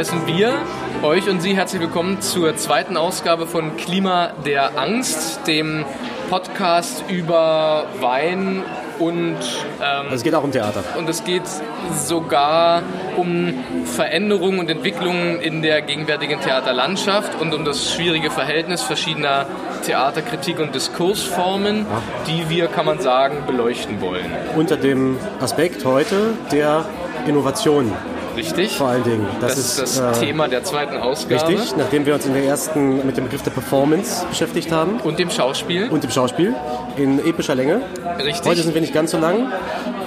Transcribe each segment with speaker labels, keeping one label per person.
Speaker 1: Heißen wir euch und Sie herzlich willkommen zur zweiten Ausgabe von Klima der Angst, dem Podcast über Wein und ähm,
Speaker 2: Also es geht auch um Theater.
Speaker 1: und es geht sogar um Veränderungen und Entwicklungen in der gegenwärtigen Theaterlandschaft und um das schwierige Verhältnis verschiedener Theaterkritik und Diskursformen, die wir, kann man sagen, beleuchten wollen.
Speaker 2: Unter dem Aspekt heute der Innovation
Speaker 1: Richtig?
Speaker 2: vor allen Dingen.
Speaker 1: Das, ist das
Speaker 2: äh,
Speaker 1: Thema der zweiten Ausgabe.
Speaker 2: Richtig, nachdem wir uns in der ersten mit dem Begriff der Performance beschäftigt haben
Speaker 1: Und dem Schauspiel.
Speaker 2: und dem Schauspiel in epischer Länge.
Speaker 1: Richtig.
Speaker 2: Heute sind wir nicht ganz so lang.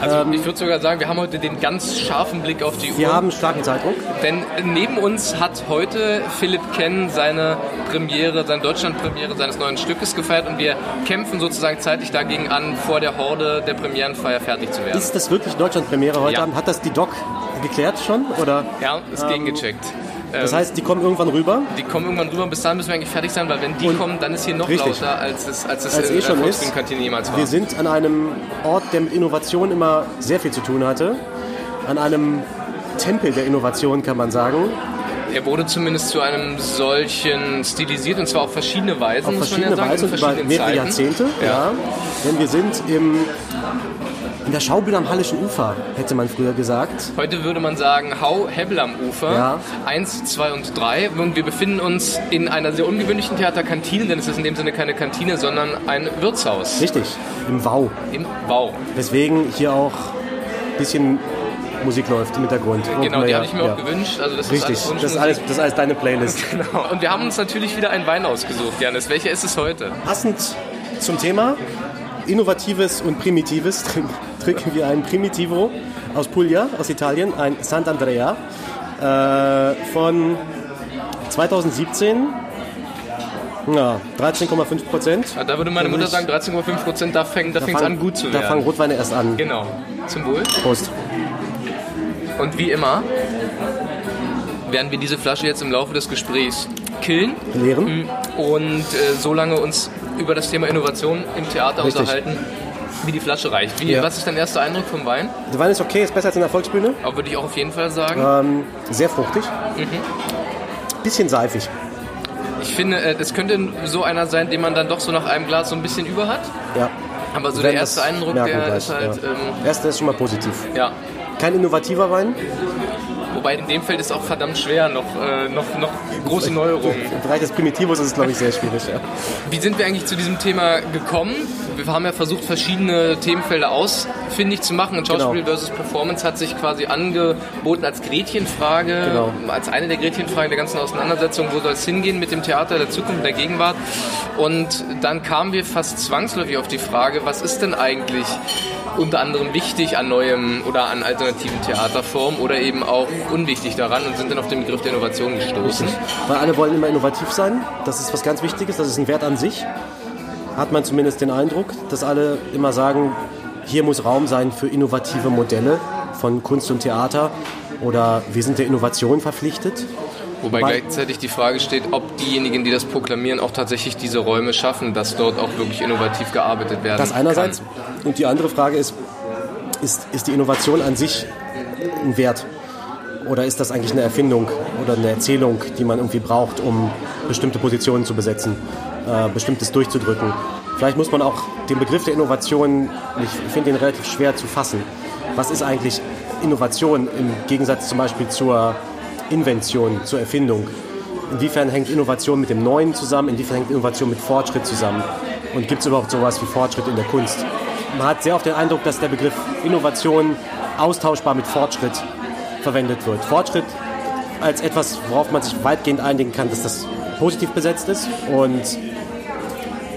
Speaker 1: also ich würde sogar sagen, wir haben heute den ganz scharfen Blick auf die Uhr.
Speaker 2: Wir haben starken Zeitdruck.
Speaker 1: Denn neben uns hat heute Philipp Ken seine Premiere, seine Deutschlandpremiere seines neuen Stückes gefeiert und wir kämpfen sozusagen zeitlich dagegen an, vor der Horde der Premierenfeier fertig zu werden.
Speaker 2: Ist das wirklich Deutschland-Premiere heute
Speaker 1: Ja.
Speaker 2: Abend? Hat das die Doc geklärt schon? Oder?
Speaker 1: ja, ist gegengecheckt.
Speaker 2: Das
Speaker 1: Ähm,
Speaker 2: heißt, die kommen irgendwann rüber.
Speaker 1: die kommen irgendwann rüber und bis dahin müssen wir eigentlich fertig sein, weil wenn die
Speaker 2: Und-
Speaker 1: kommen, dann ist hier noch
Speaker 2: Richtig.
Speaker 1: lauter, als es, als es
Speaker 2: Als
Speaker 1: in
Speaker 2: eh schon ist.
Speaker 1: Jemals war.
Speaker 2: Wir sind an einem Ort, der mit Innovation immer sehr viel zu tun hatte. An einem Tempel der Innovation, kann man sagen.
Speaker 1: Er wurde zumindest zu einem solchen stilisiert und zwar auf verschiedene Weisen,
Speaker 2: Auf
Speaker 1: muss man
Speaker 2: verschiedene
Speaker 1: ja sagen,
Speaker 2: Weise
Speaker 1: in
Speaker 2: und über mehrere
Speaker 1: Zeiten.
Speaker 2: Jahrzehnte. Ja.
Speaker 1: Ja.
Speaker 2: Denn wir sind im, in der Schaubühne am Hallischen Ufer, hätte man früher gesagt.
Speaker 1: Heute würde man sagen, Hau Hebbel am Ufer.
Speaker 2: Ja.
Speaker 1: Eins, zwei und drei. Und wir befinden uns in einer sehr ungewöhnlichen Theaterkantine, denn es ist in dem Sinne keine Kantine, sondern ein Wirtshaus
Speaker 2: Richtig, im Wau.
Speaker 1: im Bau.
Speaker 2: Weswegen hier auch ein bisschen Musik läuft im Hintergrund.
Speaker 1: Genau,
Speaker 2: Und,
Speaker 1: die
Speaker 2: ja,
Speaker 1: habe ich mir
Speaker 2: ja.
Speaker 1: auch gewünscht. Also das
Speaker 2: Richtig,
Speaker 1: ist alles
Speaker 2: das ist alles, das ist alles deine Playlist.
Speaker 1: Genau. Und wir haben uns natürlich wieder einen Wein ausgesucht, Janis. Welcher ist es heute?
Speaker 2: Passend zum Thema Innovatives und Primitives trin- trinken wir einen Primitivo aus Puglia, aus Italien, ein Sant'Andrea äh, von 2017. Ja, 13,5 Prozent.
Speaker 1: Da würde meine Mutter sagen, 13,5 Prozent, da fängt es an gut zu
Speaker 2: Da fangen
Speaker 1: werden.
Speaker 2: Rotweine erst an.
Speaker 1: Genau. Zum Wohl.
Speaker 2: Prost.
Speaker 1: Und wie immer werden wir diese Flasche jetzt im Laufe des Gesprächs killen
Speaker 2: Leeren.
Speaker 1: und äh, so lange uns über das Thema Innovation im Theater
Speaker 2: Richtig.
Speaker 1: unterhalten, wie die Flasche reicht. Wie,
Speaker 2: Ja.
Speaker 1: Was ist dein erster Eindruck vom Wein?
Speaker 2: Der Wein ist okay, ist besser als in der Volksbühne.
Speaker 1: Aber würde ich auch auf jeden Fall sagen.
Speaker 2: Ähm, sehr fruchtig.
Speaker 1: Mhm.
Speaker 2: Bisschen seifig.
Speaker 1: Ich finde, äh, es könnte so einer sein, den man dann doch so nach einem Glas so ein bisschen über hat.
Speaker 2: Ja.
Speaker 1: Aber so
Speaker 2: Wir
Speaker 1: der erste
Speaker 2: das
Speaker 1: Eindruck, der
Speaker 2: gleich,
Speaker 1: ist halt,
Speaker 2: ja.
Speaker 1: ähm,
Speaker 2: Erster ist schon mal positiv.
Speaker 1: ja.
Speaker 2: Kein innovativer Wein.
Speaker 1: Wobei in dem Feld ist auch verdammt schwer, noch, äh, noch, noch große Neuerungen.
Speaker 2: Im Bereich des Primitivos ist es, glaube ich, sehr schwierig. Ja.
Speaker 1: Wie sind wir eigentlich zu diesem Thema gekommen? Wir haben ja versucht, verschiedene Themenfelder ausfindig zu machen. Und Schauspiel
Speaker 2: Genau.
Speaker 1: versus Performance hat sich quasi angeboten als Gretchenfrage,
Speaker 2: Genau.
Speaker 1: als eine der Gretchenfragen der ganzen Auseinandersetzung, wo soll es hingehen mit dem Theater der Zukunft, der Gegenwart. Und dann kamen wir fast zwangsläufig auf die Frage, was ist denn eigentlich unter anderem wichtig an neuem oder an alternativen Theaterformen oder eben auch unwichtig daran und sind dann auf den Begriff der Innovation gestoßen.
Speaker 2: Weil alle wollen immer innovativ sein. Das ist was ganz Wichtiges. Das ist ein Wert an sich. Hat man zumindest den Eindruck, dass alle immer sagen, hier muss Raum sein für innovative Modelle von Kunst und Theater. Oder wir sind der Innovation verpflichtet.
Speaker 1: Wobei
Speaker 2: Wobei-
Speaker 1: gleichzeitig die Frage steht, ob diejenigen, die das proklamieren, auch tatsächlich diese Räume schaffen, dass dort auch wirklich innovativ gearbeitet werden
Speaker 2: Das einerseits.
Speaker 1: kann.
Speaker 2: Und die andere Frage ist, ist, ist die Innovation an sich ein Wert? Oder ist das eigentlich eine Erfindung oder eine Erzählung, die man irgendwie braucht, um bestimmte Positionen zu besetzen, äh, bestimmtes durchzudrücken? Vielleicht muss man auch den Begriff der Innovation, ich finde ihn relativ schwer zu fassen. Was ist eigentlich Innovation im Gegensatz zum Beispiel zur Invention, zur Erfindung? Inwiefern hängt Innovation mit dem Neuen zusammen? Inwiefern hängt Innovation mit Fortschritt zusammen? Und gibt es überhaupt sowas wie Fortschritt in der Kunst? Man hat sehr oft den Eindruck, dass der Begriff Innovation austauschbar mit Fortschritt verwendet wird. Fortschritt als etwas, worauf man sich weitgehend einigen kann, dass das positiv besetzt ist. Und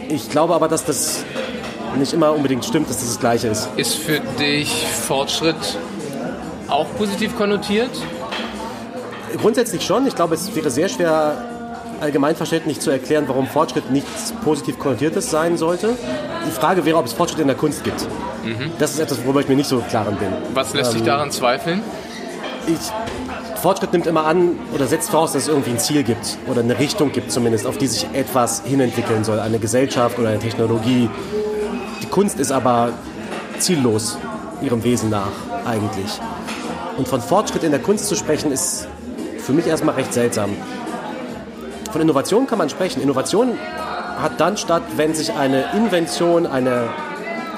Speaker 2: ich glaube aber, dass das nicht immer unbedingt stimmt, dass das das Gleiche ist.
Speaker 1: Ist für dich Fortschritt auch positiv konnotiert?
Speaker 2: Grundsätzlich schon. Ich glaube, es wäre sehr schwer, allgemeinverständlich zu erklären, warum Fortschritt nichts positiv Konnotiertes sein sollte. Die Frage wäre, ob es Fortschritt in der Kunst gibt. Das ist etwas, worüber ich mir nicht so klar bin.
Speaker 1: Was lässt sich
Speaker 2: Ähm,
Speaker 1: daran zweifeln?
Speaker 2: Ich, Fortschritt nimmt immer an oder setzt voraus, dass es irgendwie ein Ziel gibt oder eine Richtung gibt zumindest, auf die sich etwas hinentwickeln soll. Eine Gesellschaft oder eine Technologie. Die Kunst ist aber ziellos ihrem Wesen nach eigentlich. Und von Fortschritt in der Kunst zu sprechen, ist für mich erstmal recht seltsam. Von Innovation kann man sprechen. Innovation hat dann statt, wenn sich eine Invention, eine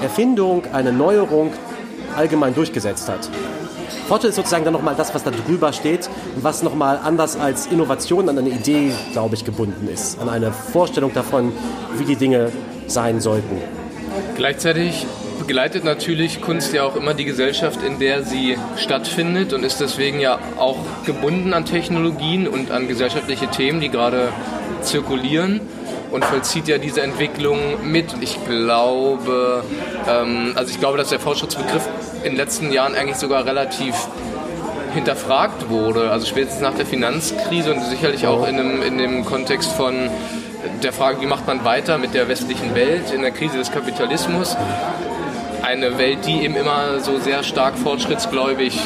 Speaker 2: Erfindung, eine Neuerung allgemein durchgesetzt hat. Fortschritt ist sozusagen dann nochmal das, was da drüber steht, was nochmal anders als Innovation an eine Idee, glaube ich, gebunden ist, an eine Vorstellung davon, wie die Dinge sein sollten.
Speaker 1: Gleichzeitig begleitet natürlich Kunst ja auch immer die Gesellschaft, in der sie stattfindet und ist deswegen ja auch gebunden an Technologien und an gesellschaftliche Themen, die gerade zirkulieren und vollzieht ja diese Entwicklung mit. Ich glaube, ähm, also ich glaube, dass der Fortschrittsbegriff in den letzten Jahren eigentlich sogar relativ hinterfragt wurde. Also spätestens nach der Finanzkrise und sicherlich auch in dem, in dem Kontext von der Frage, wie macht man weiter mit der westlichen Welt in der Krise des Kapitalismus. Eine Welt, die eben immer so sehr stark fortschrittsgläubig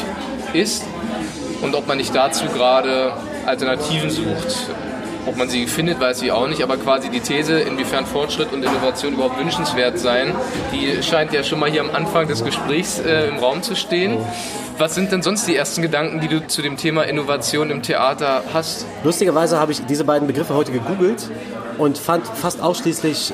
Speaker 1: ist und ob man nicht dazu gerade Alternativen sucht. Ob man sie findet, weiß ich auch nicht, aber quasi die These, inwiefern Fortschritt und Innovation überhaupt wünschenswert seien, die scheint ja schon mal hier am Anfang des Gesprächs äh, im Raum zu stehen. Was sind denn sonst die ersten Gedanken, die du zu dem Thema Innovation im Theater hast?
Speaker 2: Lustigerweise habe ich diese beiden Begriffe heute gegoogelt und fand fast ausschließlich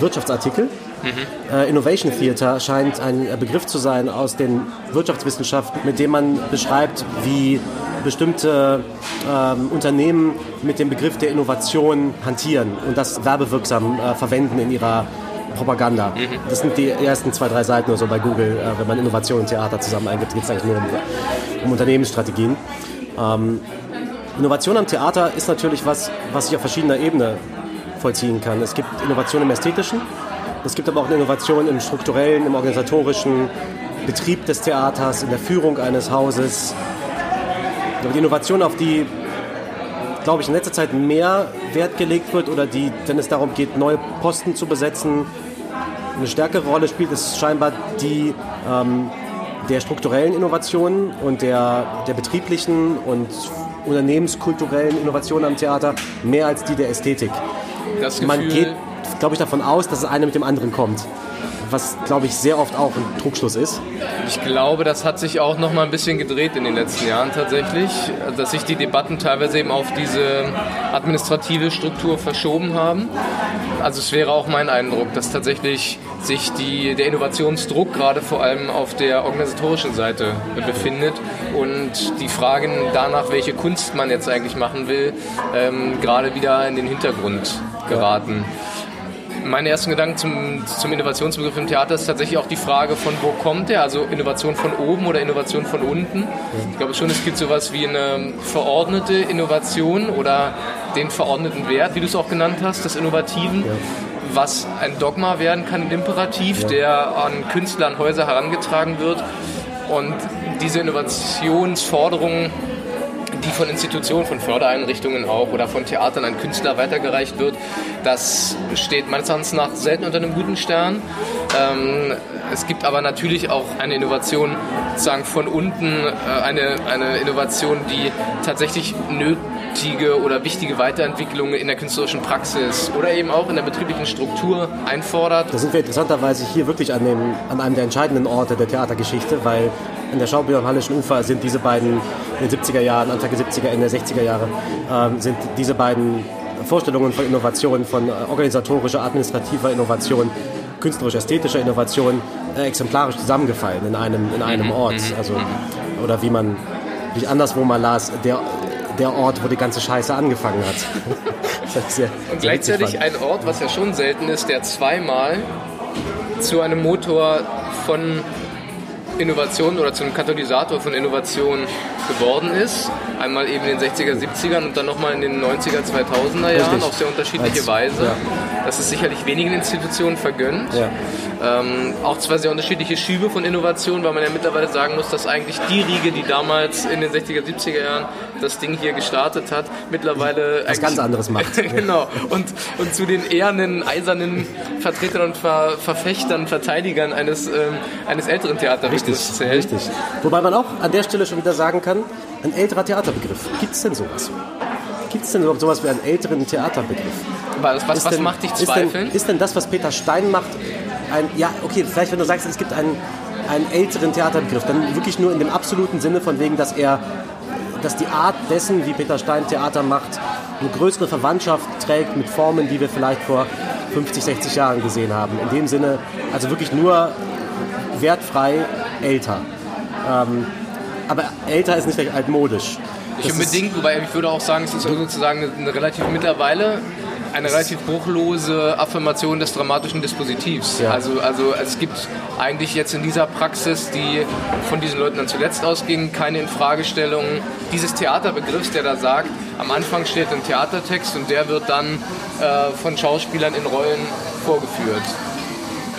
Speaker 2: Wirtschaftsartikel. Mhm. Äh, Innovation Theater scheint ein Begriff zu sein aus den Wirtschaftswissenschaften, mit dem man beschreibt, wie bestimmte ähm, Unternehmen mit dem Begriff der Innovation hantieren und das werbewirksam äh, verwenden in ihrer Propaganda. Mhm. Das sind die ersten zwei, drei Seiten oder so bei Google, äh, wenn man Innovation und Theater zusammen eingibt, geht es eigentlich nur um, um Unternehmensstrategien. Ähm, Innovation am Theater ist natürlich was, was sich auf verschiedener Ebene vollziehen kann. Es gibt Innovation im Ästhetischen, es gibt aber auch eine Innovation im strukturellen, im organisatorischen Betrieb des Theaters, in der Führung eines Hauses, die Innovation, auf die, glaube ich, in letzter Zeit mehr Wert gelegt wird oder die, wenn es darum geht, neue Posten zu besetzen, eine stärkere Rolle spielt, ist scheinbar die ähm, der strukturellen Innovationen und der, der betrieblichen und unternehmenskulturellen Innovationen am Theater mehr als die der Ästhetik. Man geht, glaube ich, davon aus, dass das eine mit dem anderen kommt was, glaube ich, sehr oft auch ein Trugschluss ist.
Speaker 1: Ich glaube, das hat sich auch noch mal ein bisschen gedreht in den letzten Jahren tatsächlich, dass sich die Debatten teilweise eben auf diese administrative Struktur verschoben haben. Also es wäre auch mein Eindruck, dass tatsächlich sich die, der Innovationsdruck gerade vor allem auf der organisatorischen Seite befindet und die Fragen danach, welche Kunst man jetzt eigentlich machen will, ähm, gerade wieder in den Hintergrund geraten. Ja meine ersten Gedanken zum, zum Innovationsbegriff im Theater ist tatsächlich auch die Frage von wo kommt der, also Innovation von oben oder Innovation von unten. Ich glaube schon, es gibt sowas wie eine verordnete Innovation oder den verordneten Wert, wie du es auch genannt hast, des Innovativen. was ein Dogma werden kann, ein Imperativ, der an Künstler, an Häuser herangetragen wird. Und diese Innovationsforderungen die von Institutionen, von Fördereinrichtungen auch oder von Theatern an Künstler weitergereicht wird, das steht meines Erachtens nach selten unter einem guten Stern. Ähm, es gibt aber natürlich auch eine Innovation sozusagen von unten, äh, eine, eine Innovation, die tatsächlich nötige oder wichtige Weiterentwicklungen in der künstlerischen Praxis oder eben auch in der betrieblichen Struktur einfordert.
Speaker 2: Da sind wir interessanterweise hier wirklich an, dem, an einem der entscheidenden Orte der Theatergeschichte, weil in der Schaubild am Hallischen Ufer sind diese beiden in den 70er Jahren, Anfang der 70er, Ende der 60er Jahre, ähm, sind diese beiden Vorstellungen von Innovation, von äh, organisatorischer, administrativer Innovation, künstlerisch-ästhetischer Innovation äh, exemplarisch zusammengefallen in einem, in einem mhm, Ort. Mhm, also, mhm. oder wie man, wie anderswo mal las, der, der Ort, wo die ganze Scheiße angefangen hat.
Speaker 1: sehr, Und gleichzeitig ein Ort, was ja schon selten ist, der zweimal zu einem Motor von Innovation oder zum Katalysator von Innovation geworden ist. Einmal eben in den 60er, 70ern und dann nochmal in den 90er, 2000er Jahren Richtig. auf sehr unterschiedliche Als, Weise. Ja. Das ist sicherlich wenigen Institutionen vergönnt. Ja. Ähm, auch zwar sehr unterschiedliche Schübe von Innovation, weil man ja mittlerweile sagen muss, dass eigentlich die Riege, die damals in den 60er, 70er Jahren das Ding hier gestartet hat, mittlerweile
Speaker 2: was ganz anderes macht.
Speaker 1: genau. Und, und zu den ehernen, eisernen Vertretern und Ver Verfechtern, Verteidigern eines, ähm, eines älteren Theaterrichters
Speaker 2: zählt. Richtig. Wobei man auch an der Stelle schon wieder sagen kann, ein älterer Theaterbegriff. Gibt es denn sowas? Gibt es denn überhaupt sowas wie einen älteren Theaterbegriff?
Speaker 1: Was, was, was denn, macht dich zweifeln?
Speaker 2: Ist denn, ist denn das, was Peter Stein macht, ein, ja, okay, vielleicht wenn du sagst, es gibt einen, einen älteren Theaterbegriff, dann wirklich nur in dem absoluten Sinne von wegen, dass er dass die Art dessen, wie Peter Stein Theater macht, eine größere Verwandtschaft trägt mit Formen, die wir vielleicht vor 50, 60 Jahren gesehen haben. In dem Sinne, also wirklich nur wertfrei älter. Ähm, aber älter ist nicht altmodisch.
Speaker 1: Nicht unbedingt, wobei ich würde auch sagen, es ist sozusagen eine relativ mittlerweile eine relativ bruchlose Affirmation des dramatischen Dispositivs. Ja. Also, also es gibt eigentlich jetzt in dieser Praxis, die von diesen Leuten dann zuletzt ausging, keine Infragestellung dieses Theaterbegriffs, der da sagt, am Anfang steht ein Theatertext und der wird dann äh, von Schauspielern in Rollen vorgeführt.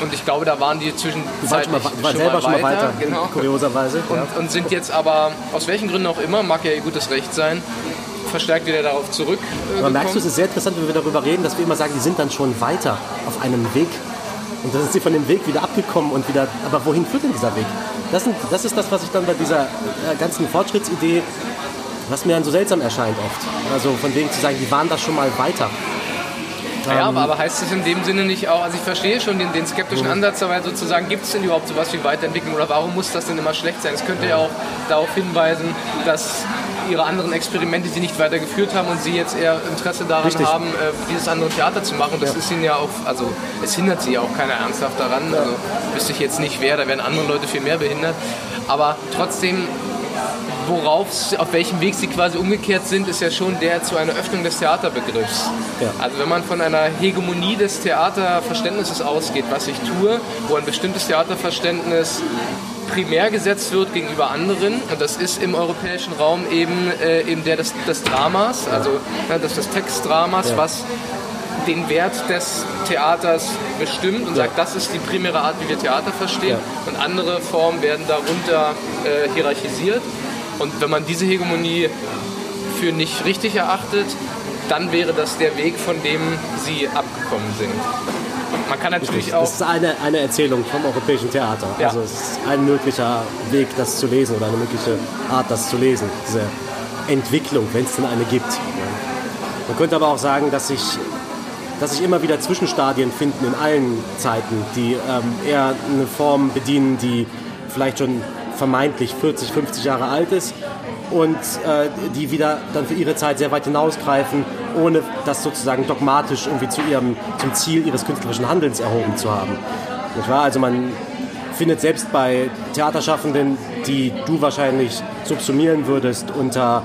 Speaker 1: Und ich glaube, da waren die zwischenzeitlich
Speaker 2: die waren selber schon mal weiter, genau. kurioserweise.
Speaker 1: Und, ja. und, sind jetzt aber, aus welchen Gründen auch immer, mag ja ihr gutes Recht sein, verstärkt wieder darauf zurück.
Speaker 2: Äh, aber merkst du, es ist sehr interessant, wenn wir darüber reden, dass wir immer sagen, die sind dann schon weiter auf einem Weg. Und dann sind sie von dem Weg wieder abgekommen und wieder. Aber wohin führt denn dieser Weg? Das, sind, das ist das, was ich dann bei dieser äh, ganzen Fortschrittsidee, was mir dann so seltsam erscheint oft. Also von wegen zu sagen, die waren da schon mal weiter.
Speaker 1: Ja, aber, aber heißt es in dem Sinne nicht auch, also ich verstehe schon den, den skeptischen mhm. Ansatz, aber sozusagen gibt es denn überhaupt sowas wie Weiterentwicklung oder warum muss das denn immer schlecht sein? Es könnte ja auch darauf hinweisen, dass ihre anderen Experimente sie nicht weitergeführt haben und sie jetzt eher Interesse daran Richtig. haben, äh, dieses andere Theater zu machen. Das ja. ist ihnen ja auch, also es hindert sie ja auch keiner ernsthaft daran. Also wüsste ich jetzt nicht wer, da werden andere Leute viel mehr behindert. Aber trotzdem worauf, auf welchem Weg sie quasi umgekehrt sind, ist ja schon der zu einer Öffnung des Theaterbegriffs. Ja. Also wenn man von einer Hegemonie des Theaterverständnisses ausgeht, was ich tue, wo ein bestimmtes Theaterverständnis primär gesetzt wird gegenüber anderen. Und das ist im europäischen Raum eben, äh, eben der des, des Dramas, also ja, das des Textdramas, ja. was den Wert des Theaters bestimmt und sagt, das ist die primäre Art, wie wir Theater verstehen. Und andere Formen werden darunter äh, hierarchisiert. Und wenn man diese Hegemonie für nicht richtig erachtet, dann wäre das der Weg, von dem sie abgekommen sind. Man kann natürlich auch.
Speaker 2: Das ist eine, eine Erzählung vom europäischen Theater. Ja. Also es ist ein möglicher Weg, das zu lesen oder eine mögliche Art, das zu lesen. Diese Entwicklung, wenn es denn eine gibt. Man könnte aber auch sagen, dass sich, dass sich immer wieder Zwischenstadien finden in allen Zeiten, die ähm, eher eine Form bedienen, die vielleicht schon vermeintlich 40, 50 Jahre alt ist und äh, die wieder dann für ihre Zeit sehr weit hinausgreifen, ohne das sozusagen dogmatisch irgendwie zu ihrem, zum Ziel ihres künstlerischen Handelns erhoben zu haben. Nicht wahr? Also man findet selbst bei Theaterschaffenden, die du wahrscheinlich subsumieren würdest unter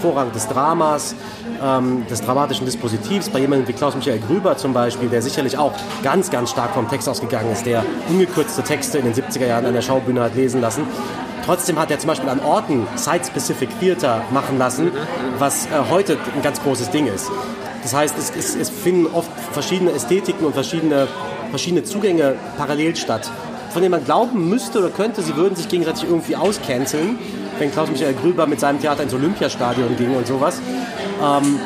Speaker 2: Vorrang des Dramas, ähm, des dramatischen Dispositivs, bei jemandem wie Klaus-Michael Grüber zum Beispiel, der sicherlich auch ganz, ganz stark vom Text ausgegangen ist, der ungekürzte Texte in den 70er Jahren an der Schaubühne hat lesen lassen. Trotzdem hat er zum Beispiel an Orten Site-Specific Theater machen lassen, was äh, heute ein ganz großes Ding ist. Das heißt, es, es, es, finden oft verschiedene Ästhetiken und verschiedene, verschiedene Zugänge parallel statt, von denen man glauben müsste oder könnte, sie würden sich gegenseitig irgendwie auscanceln wenn Klaus-Michael Grüber mit seinem Theater ins Olympiastadion ging und sowas. Ähm,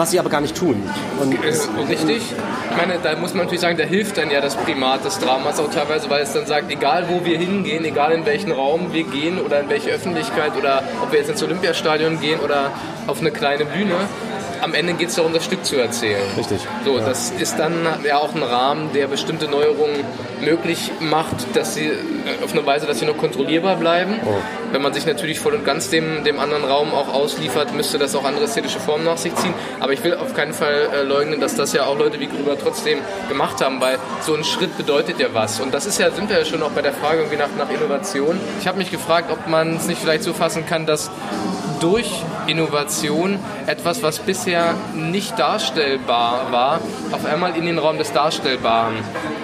Speaker 2: was sie aber gar nicht tun.
Speaker 1: Und äh, Richtig. Ich meine, da muss man natürlich sagen, da hilft dann ja das Primat des Dramas auch teilweise, weil es dann sagt, egal wo wir hingehen, egal in welchen Raum wir gehen oder in welche Öffentlichkeit oder ob wir jetzt ins Olympiastadion gehen oder auf eine kleine Bühne, am Ende geht es darum, das Stück zu erzählen.
Speaker 2: Richtig.
Speaker 1: So, ja. das ist dann ja auch ein Rahmen, der bestimmte Neuerungen möglich macht, dass sie äh, auf eine Weise, dass sie noch kontrollierbar bleiben. Oh. Wenn man sich natürlich voll und ganz dem, dem anderen Raum auch ausliefert, müsste das auch andere ästhetische Formen nach sich ziehen. Aber ich will auf keinen Fall äh, leugnen, dass das ja auch Leute wie Gruber trotzdem gemacht haben, weil so ein Schritt bedeutet ja was. Und das ist ja, sind wir ja schon auch bei der Frage irgendwie nach, nach Innovation. Ich habe mich gefragt, ob man es nicht vielleicht so fassen kann, dass durch Innovation etwas, was bisher nicht darstellbar war, auf einmal in den Raum des Darstellbaren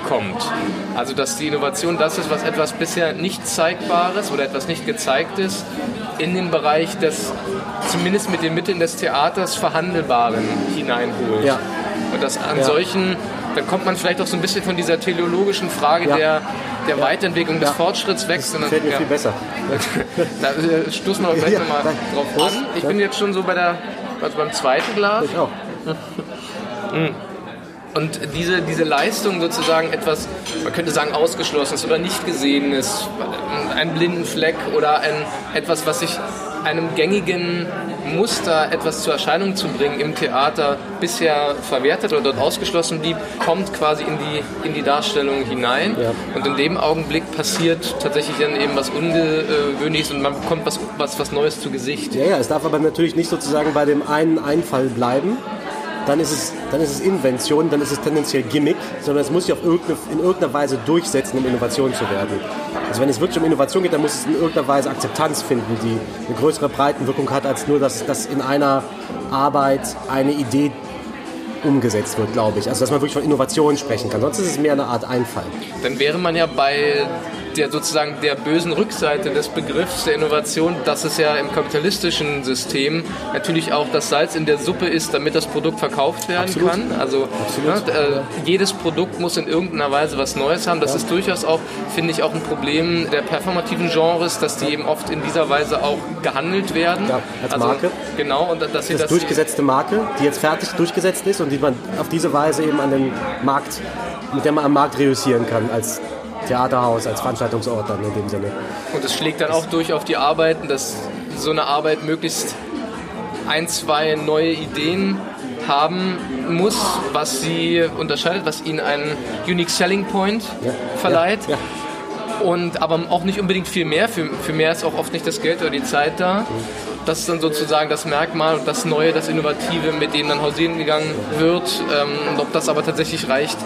Speaker 1: kommt. Also dass die Innovation das ist, was etwas bisher nicht Zeigbares oder etwas nicht Gezeigtes in den Bereich des, zumindest mit den Mitteln des Theaters, Verhandelbaren hineinholt. Ja. Und dass an ja. solchen, dann kommt man vielleicht auch so ein bisschen von dieser teleologischen Frage ja. der der Weiterentwicklung, des Fortschritts weg.
Speaker 2: Das gefällt mir ja. viel besser.
Speaker 1: da äh, stoßen wir gleich ja, nochmal drauf an. Ich bin jetzt schon so bei der, also beim zweiten Glas. Ich auch. Hm. Und diese, diese Leistung sozusagen etwas, man könnte sagen, ausgeschlossenes oder nicht gesehenes, ein blinden Fleck oder ein, etwas, was sich einem gängigen Muster etwas zur Erscheinung zu bringen im Theater bisher verwertet oder dort ausgeschlossen blieb, kommt quasi in die, in die Darstellung hinein. Ja. Und in dem Augenblick passiert tatsächlich dann eben was Ungewöhnliches und man bekommt was, was, was Neues zu Gesicht.
Speaker 2: Ja, ja, es darf aber natürlich nicht sozusagen bei dem einen Einfall bleiben, dann ist es, dann ist es Invention, dann ist es tendenziell Gimmick, sondern es muss sich auf irgendeine, in irgendeiner Weise durchsetzen, um Innovation zu werden. Also wenn es wirklich um Innovation geht, dann muss es in irgendeiner Weise Akzeptanz finden, die eine größere Breitenwirkung hat, als nur, dass, dass in einer Arbeit eine Idee umgesetzt wird, glaube ich. Also dass man wirklich von Innovation sprechen kann. Sonst ist es mehr eine Art Einfall.
Speaker 1: Dann wäre man ja bei der sozusagen der bösen Rückseite des Begriffs der Innovation, dass es ja im kapitalistischen System natürlich auch das Salz in der Suppe ist, damit das Produkt verkauft werden Absolut. kann. Also ja, äh, jedes Produkt muss in irgendeiner Weise was Neues haben. Das ja. ist durchaus auch, finde ich, auch ein Problem der performativen Genres, dass die eben oft in dieser Weise auch gehandelt werden. Ja,
Speaker 2: als also, Marke.
Speaker 1: Genau. Und dass
Speaker 2: sie das, das durchgesetzte Marke, die jetzt fertig durchgesetzt ist und die man auf diese Weise eben an den Markt, mit der man am Markt reüssieren kann als Theaterhaus, als Veranstaltungsort dann in dem Sinne.
Speaker 1: Und es schlägt dann auch durch auf die Arbeiten, dass so eine Arbeit möglichst ein, zwei neue Ideen haben muss, was sie unterscheidet, was ihnen einen Unique Selling Point ja, verleiht. Ja, ja. Und aber auch nicht unbedingt viel mehr. Für, für mehr ist auch oft nicht das Geld oder die Zeit da. Das ist dann sozusagen das Merkmal und das Neue, das Innovative, mit dem dann hausieren gegangen wird. Ähm, und ob das aber tatsächlich reicht,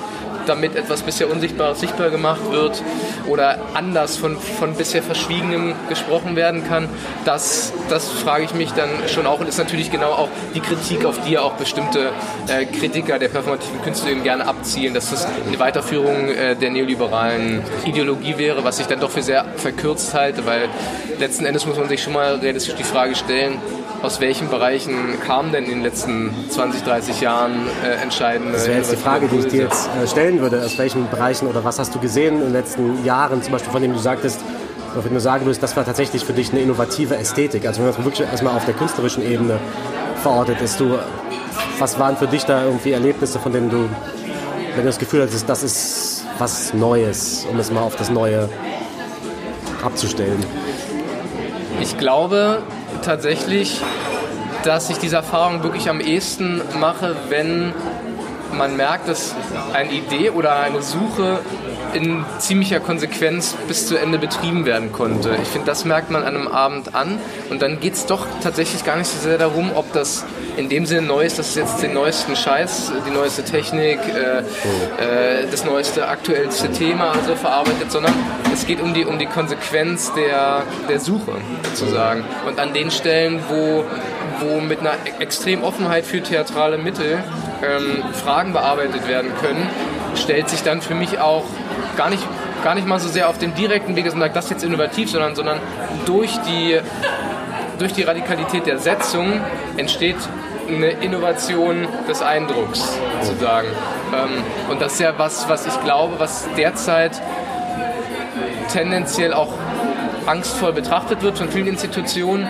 Speaker 1: damit etwas bisher Unsichtbares sichtbar gemacht wird oder anders von, von bisher Verschwiegenem gesprochen werden kann, das, das frage ich mich dann schon auch und ist natürlich genau auch die Kritik, auf die ja auch bestimmte äh, Kritiker der performativen Künste eben gerne abzielen, dass das eine Weiterführung äh, der neoliberalen Ideologie wäre, was ich dann doch für sehr verkürzt halte, weil letzten Endes muss man sich schon mal realistisch die Frage stellen, aus welchen Bereichen kamen denn in den letzten 20, 30 Jahren äh, entscheidende
Speaker 2: Das wäre jetzt die Frage, die ich dir jetzt äh, stellen würde. Aus welchen Bereichen oder was hast du gesehen in den letzten Jahren, zum Beispiel von dem du sagtest, oder wenn du sagen würdest, das war tatsächlich für dich eine innovative Ästhetik. Also wenn das wirklich erstmal auf der künstlerischen Ebene verortet ist, du, was waren für dich da irgendwie Erlebnisse, von denen du, wenn du das Gefühl hattest, das ist was Neues, um es mal auf das Neue abzustellen?
Speaker 1: Ich glaube, tatsächlich, dass ich diese Erfahrung wirklich am ehesten mache, wenn man merkt, dass eine Idee oder eine Suche in ziemlicher Konsequenz bis zu Ende betrieben werden konnte. Ich finde, das merkt man an einem Abend an und dann geht es doch tatsächlich gar nicht so sehr darum, ob das in dem Sinne neu ist, dass es jetzt den neuesten Scheiß, die neueste Technik, äh, äh, das neueste, aktuellste Thema also verarbeitet, sondern es geht um die, um die Konsequenz der, der Suche sozusagen. Und an den Stellen, wo, wo mit einer extremen Offenheit für theatrale Mittel ähm, Fragen bearbeitet werden können, stellt sich dann für mich auch gar nicht, gar nicht mal so sehr auf dem direkten Weg, dass das ist jetzt innovativ, sondern, sondern durch, die, durch die Radikalität der Setzung entsteht eine Innovation des Eindrucks sozusagen. Ähm, und das ist ja was, was ich glaube, was derzeit tendenziell auch angstvoll betrachtet wird von vielen Institutionen,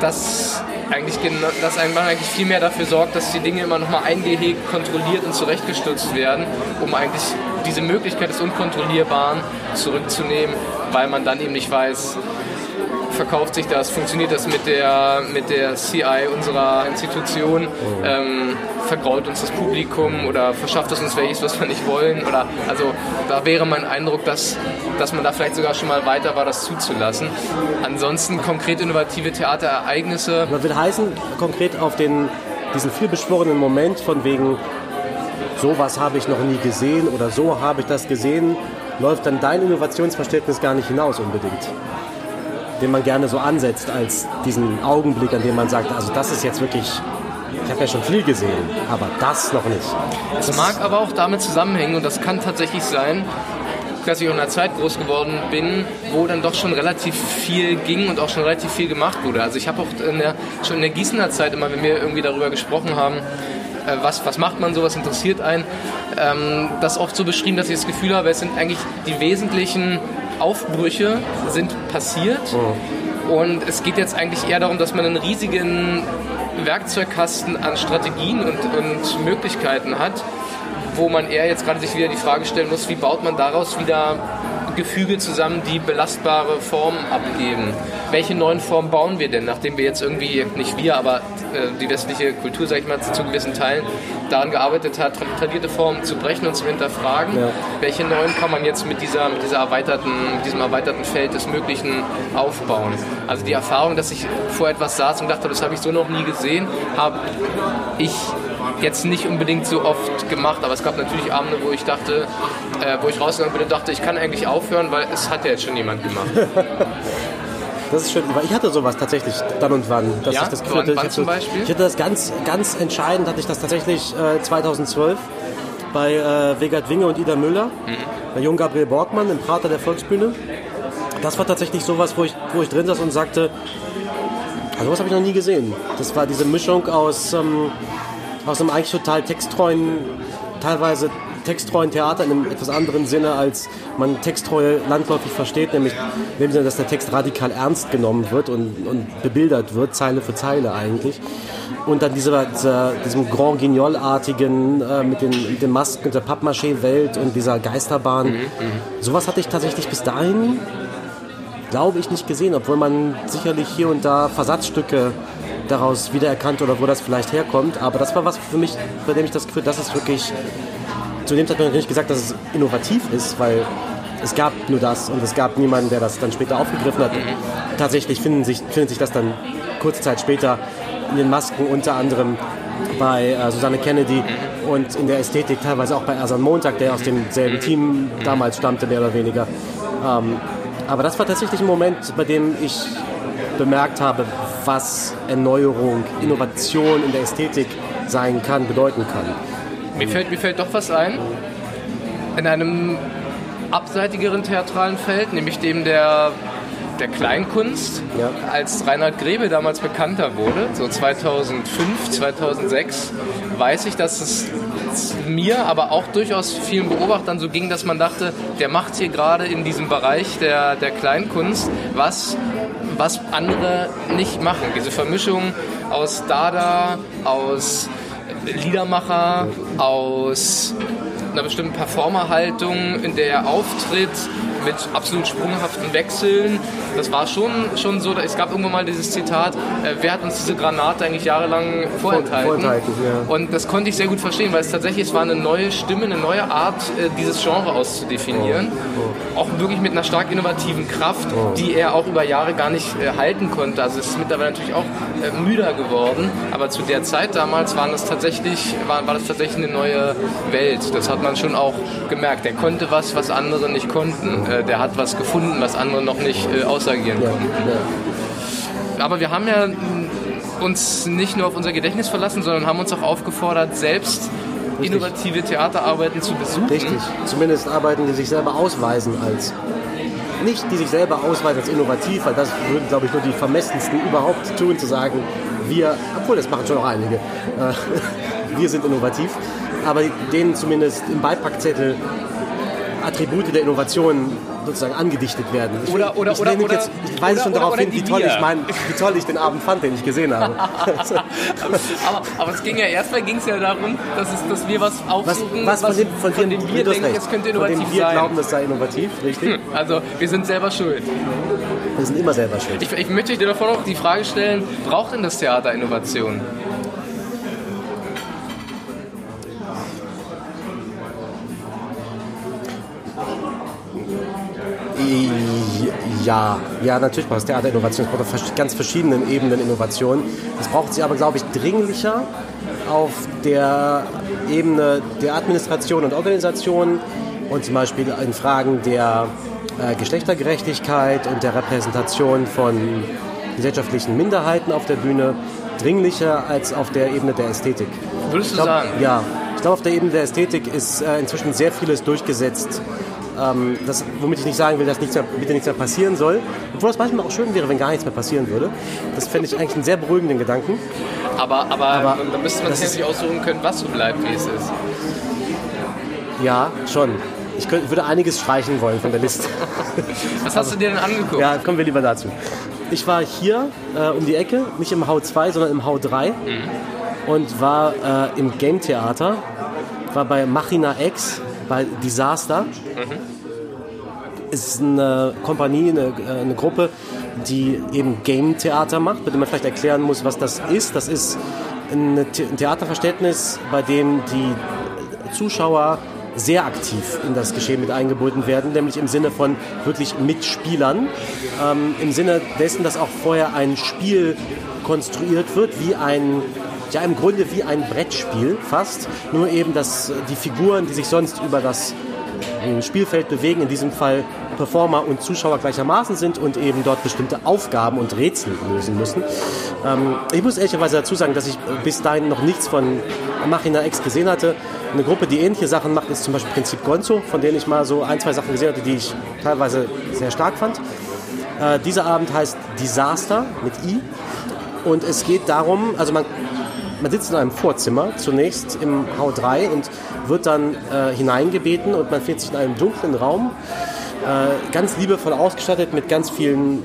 Speaker 1: dass eigentlich, dass eigentlich viel mehr dafür sorgt, dass die Dinge immer nochmal eingehegt, kontrolliert und zurechtgestutzt werden, um eigentlich diese Möglichkeit des Unkontrollierbaren zurückzunehmen, weil man dann eben nicht weiß, verkauft sich das, funktioniert das mit der, mit der CI unserer Institution, ähm, vergrault uns das Publikum oder verschafft es uns welches, was wir nicht wollen. Oder, also da wäre mein Eindruck, dass, dass man da vielleicht sogar schon mal weiter war, das zuzulassen. Ansonsten konkret innovative Theaterereignisse.
Speaker 2: Das will heißen, konkret auf den, diesen vielbeschworenen Moment von wegen, sowas habe ich noch nie gesehen oder so habe ich das gesehen, läuft dann dein Innovationsverständnis gar nicht hinaus unbedingt den man gerne so ansetzt als diesen Augenblick, an dem man sagt, also das ist jetzt wirklich, ich habe ja schon viel gesehen, aber das noch nicht.
Speaker 1: Es mag aber auch damit zusammenhängen und das kann tatsächlich sein, dass ich in einer Zeit groß geworden bin, wo dann doch schon relativ viel ging und auch schon relativ viel gemacht wurde. Also ich habe auch in der, schon in der Gießener Zeit immer, wenn wir irgendwie darüber gesprochen haben, äh, was, was macht man so, was interessiert einen, ähm, das oft so beschrieben, dass ich das Gefühl habe, es sind eigentlich die wesentlichen Aufbrüche sind passiert. Mhm. Und es geht jetzt eigentlich eher darum, dass man einen riesigen Werkzeugkasten an Strategien und, und Möglichkeiten hat, wo man eher jetzt gerade sich wieder die Frage stellen muss, wie baut man daraus wieder Gefüge zusammen, die belastbare Formen abgeben. Welche neuen Formen bauen wir denn, nachdem wir jetzt irgendwie, nicht wir, aber äh, die westliche Kultur, sag ich mal, zu gewissen Teilen daran gearbeitet hat, tradierte Formen zu brechen und zu hinterfragen? Ja. Welche neuen kann man jetzt mit, dieser, mit, dieser erweiterten, mit diesem erweiterten Feld des Möglichen aufbauen? Also die Erfahrung, dass ich vor etwas saß und dachte, das habe ich so noch nie gesehen, habe ich jetzt nicht unbedingt so oft gemacht, aber es gab natürlich Abende, wo ich dachte, äh, wo ich rausgegangen bin und dachte, ich kann eigentlich aufhören, weil es hat ja jetzt schon jemand gemacht.
Speaker 2: Das ist schön, weil ich hatte sowas tatsächlich dann und wann.
Speaker 1: Dass ja?
Speaker 2: ich das
Speaker 1: Gefühl, wann zum Beispiel?
Speaker 2: Ich hatte das ganz, ganz entscheidend, hatte ich das tatsächlich äh, 2012 bei äh, Vegard Winge und Ida Müller, mhm. bei Jung Gabriel Borgmann im Prater der Volksbühne. Das war tatsächlich sowas, wo ich, wo ich drin saß und sagte, also was habe ich noch nie gesehen. Das war diese Mischung aus ähm, aus einem eigentlich total texttreuen, teilweise texttreuen Theater in einem etwas anderen Sinne, als man texttreue landläufig versteht, nämlich in dem Sinne, dass der Text radikal ernst genommen wird und, und bebildert wird, Zeile für Zeile eigentlich. Und dann dieser, dieser diesem Grand Guignol-artigen äh, mit, den, mit den Masken und der Pappmaché-Welt und dieser Geisterbahn. Mhm, mhm, Sowas hatte ich tatsächlich bis dahin, glaube ich, nicht gesehen, obwohl man sicherlich hier und da Versatzstücke daraus wiedererkannt oder wo das vielleicht herkommt. Aber das war was für mich, bei dem ich das Gefühl, das ist wirklich. Zu dem Zeitpunkt nicht gesagt, dass es innovativ ist, weil es gab nur das und es gab niemanden, der das dann später aufgegriffen hat. Tatsächlich finden sich, findet sich das dann kurze Zeit später in den Masken unter anderem bei äh, Susanne Kennedy und in der Ästhetik teilweise auch bei Ersan Montag, der aus demselben Team damals stammte, mehr oder weniger. Ähm, aber das war tatsächlich ein Moment, bei dem ich bemerkt habe, was Erneuerung, Innovation in der Ästhetik sein kann, bedeuten kann.
Speaker 1: Mir fällt, mir fällt doch was ein. In einem abseitigeren theatralen Feld, nämlich dem der, der Kleinkunst, ja. als Reinhard Grebe damals bekannter wurde, so 2005, 2006, weiß ich, dass es mir, aber auch durchaus vielen Beobachtern so ging, dass man dachte, der macht hier gerade in diesem Bereich der, der Kleinkunst was, was andere nicht machen. Diese Vermischung aus Dada, aus Liedermacher, aus einer bestimmten Performerhaltung, in der er auftritt, mit absolut sprunghaften Wechseln. Das war schon, schon so, es gab irgendwann mal dieses Zitat, äh, wer hat uns diese Granate eigentlich jahrelang vorenthalten? vorenthalten ja. Und das konnte ich sehr gut verstehen, weil es tatsächlich, es war eine neue Stimme, eine neue Art, äh, dieses Genre auszudefinieren. Oh. Oh. Auch wirklich mit einer stark innovativen Kraft, oh. die er auch über Jahre gar nicht äh, halten konnte. Also es ist mittlerweile natürlich auch äh, müder geworden, aber zu der Zeit damals waren das tatsächlich, war, war das tatsächlich eine neue Welt. Das hat man schon auch gemerkt. Er konnte was, was andere nicht konnten. Äh, der hat was gefunden, was andere noch nicht äh, ausagieren ja, konnten. Ja. Aber wir haben ja uns nicht nur auf unser Gedächtnis verlassen, sondern haben uns auch aufgefordert, selbst Richtig. innovative Theaterarbeiten zu besuchen.
Speaker 2: Richtig, zumindest Arbeiten, die sich selber ausweisen als nicht die sich selber ausweisen als innovativ, weil das würden, glaube ich, nur die vermessensten überhaupt tun, zu sagen, wir, obwohl das machen schon auch einige, äh, wir sind innovativ, aber denen zumindest im Beipackzettel Attribute der Innovation sozusagen angedichtet werden.
Speaker 1: Ich, oder, oder,
Speaker 2: ich,
Speaker 1: oder, oder,
Speaker 2: jetzt, ich weise schon darauf hin, wie toll, ich mein, wie toll ich den Abend fand, den ich gesehen habe.
Speaker 1: aber, aber, es ging ja erstmal ging es ja darum, dass, es, dass wir was aufsuchen,
Speaker 2: was, was, von, dem, von,
Speaker 1: von dem wir denken, recht. es könnte innovativ
Speaker 2: sein. Von dem wir
Speaker 1: sein.
Speaker 2: glauben, das sei innovativ, richtig? Hm,
Speaker 1: also wir sind selber schuld.
Speaker 2: Wir sind immer selber schuld.
Speaker 1: Ich, ich möchte dir davon auch die Frage stellen, braucht denn das Theater Innovation?
Speaker 2: Ja, ja, natürlich braucht es Theaterinnovation. Es braucht auf ganz verschiedenen Ebenen Innovation. Es braucht sie aber, glaube ich, dringlicher auf der Ebene der Administration und Organisation und zum Beispiel in Fragen der äh, Geschlechtergerechtigkeit und der Repräsentation von gesellschaftlichen Minderheiten auf der Bühne dringlicher als auf der Ebene der Ästhetik.
Speaker 1: Würdest du glaub, sagen?
Speaker 2: Ja. Ich glaube, auf der Ebene der Ästhetik ist äh, inzwischen sehr vieles durchgesetzt, ähm, das, womit ich nicht sagen will, dass nichts mehr, bitte nichts mehr passieren soll. Obwohl das manchmal auch schön wäre, wenn gar nichts mehr passieren würde. Das fände ich eigentlich einen sehr beruhigenden Gedanken.
Speaker 1: Aber, aber, aber da müsste man sich aussuchen können, was so bleibt, wie es ist.
Speaker 2: Ja, schon. Ich könnte, würde einiges streichen wollen von der Liste.
Speaker 1: Was hast du dir denn angeguckt?
Speaker 2: Ja, kommen wir lieber dazu. Ich war hier äh, um die Ecke, nicht im Hau 2, sondern im Hau 3 mhm. und war äh, im Game Theater, war bei Machina X bei Disaster. Mhm. ist eine Kompanie, eine, äh, eine Gruppe, die eben Game-Theater macht, bei dem man vielleicht erklären muss, was das ist. Das ist ein Theaterverständnis, bei dem die Zuschauer sehr aktiv in das Geschehen mit eingebunden werden, nämlich im Sinne von wirklich Mitspielern, ähm, im Sinne dessen, dass auch vorher ein Spiel konstruiert wird, wie ein ja im Grunde wie ein Brettspiel fast, nur eben, dass die Figuren, die sich sonst über das Spielfeld bewegen, in diesem Fall Performer und Zuschauer gleichermaßen sind und eben dort bestimmte Aufgaben und Rätsel lösen müssen. Ähm, ich muss ehrlicherweise dazu sagen, dass ich bis dahin noch nichts von Machina X gesehen hatte. Eine Gruppe, die ähnliche Sachen macht, ist zum Beispiel Prinzip Gonzo, von denen ich mal so ein, zwei Sachen gesehen hatte, die ich teilweise sehr stark fand. Äh, dieser Abend heißt Disaster mit I und es geht darum, also man man sitzt in einem Vorzimmer zunächst im H3 und wird dann äh, hineingebeten und man findet sich in einem dunklen Raum, äh, ganz liebevoll ausgestattet mit ganz vielen,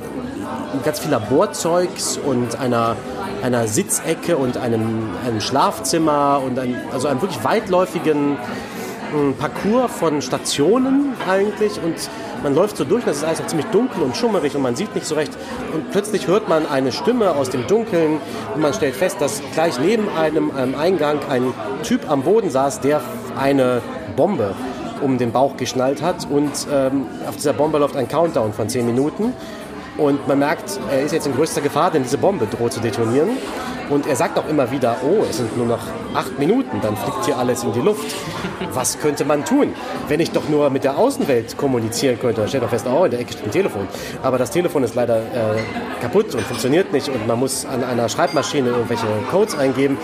Speaker 2: ganz viel Laborzeugs und einer, einer Sitzecke und einem, einem Schlafzimmer und ein, also einem wirklich weitläufigen äh, Parcours von Stationen eigentlich und man läuft so durch, das ist alles auch ziemlich dunkel und schummerig und man sieht nicht so recht. Und plötzlich hört man eine Stimme aus dem Dunkeln und man stellt fest, dass gleich neben einem, einem Eingang ein Typ am Boden saß, der eine Bombe um den Bauch geschnallt hat und ähm, auf dieser Bombe läuft ein Countdown von 10 Minuten und man merkt, er ist jetzt in größter Gefahr, denn diese Bombe droht zu detonieren. Und er sagt auch immer wieder, oh, es sind nur noch acht Minuten, dann fliegt hier alles in die Luft. Was könnte man tun, wenn ich doch nur mit der Außenwelt kommunizieren könnte? Dann stellt man fest, oh, in der Ecke steht ein Telefon. Aber das Telefon ist leider äh, kaputt und funktioniert nicht und man muss an einer Schreibmaschine irgendwelche Codes eingeben.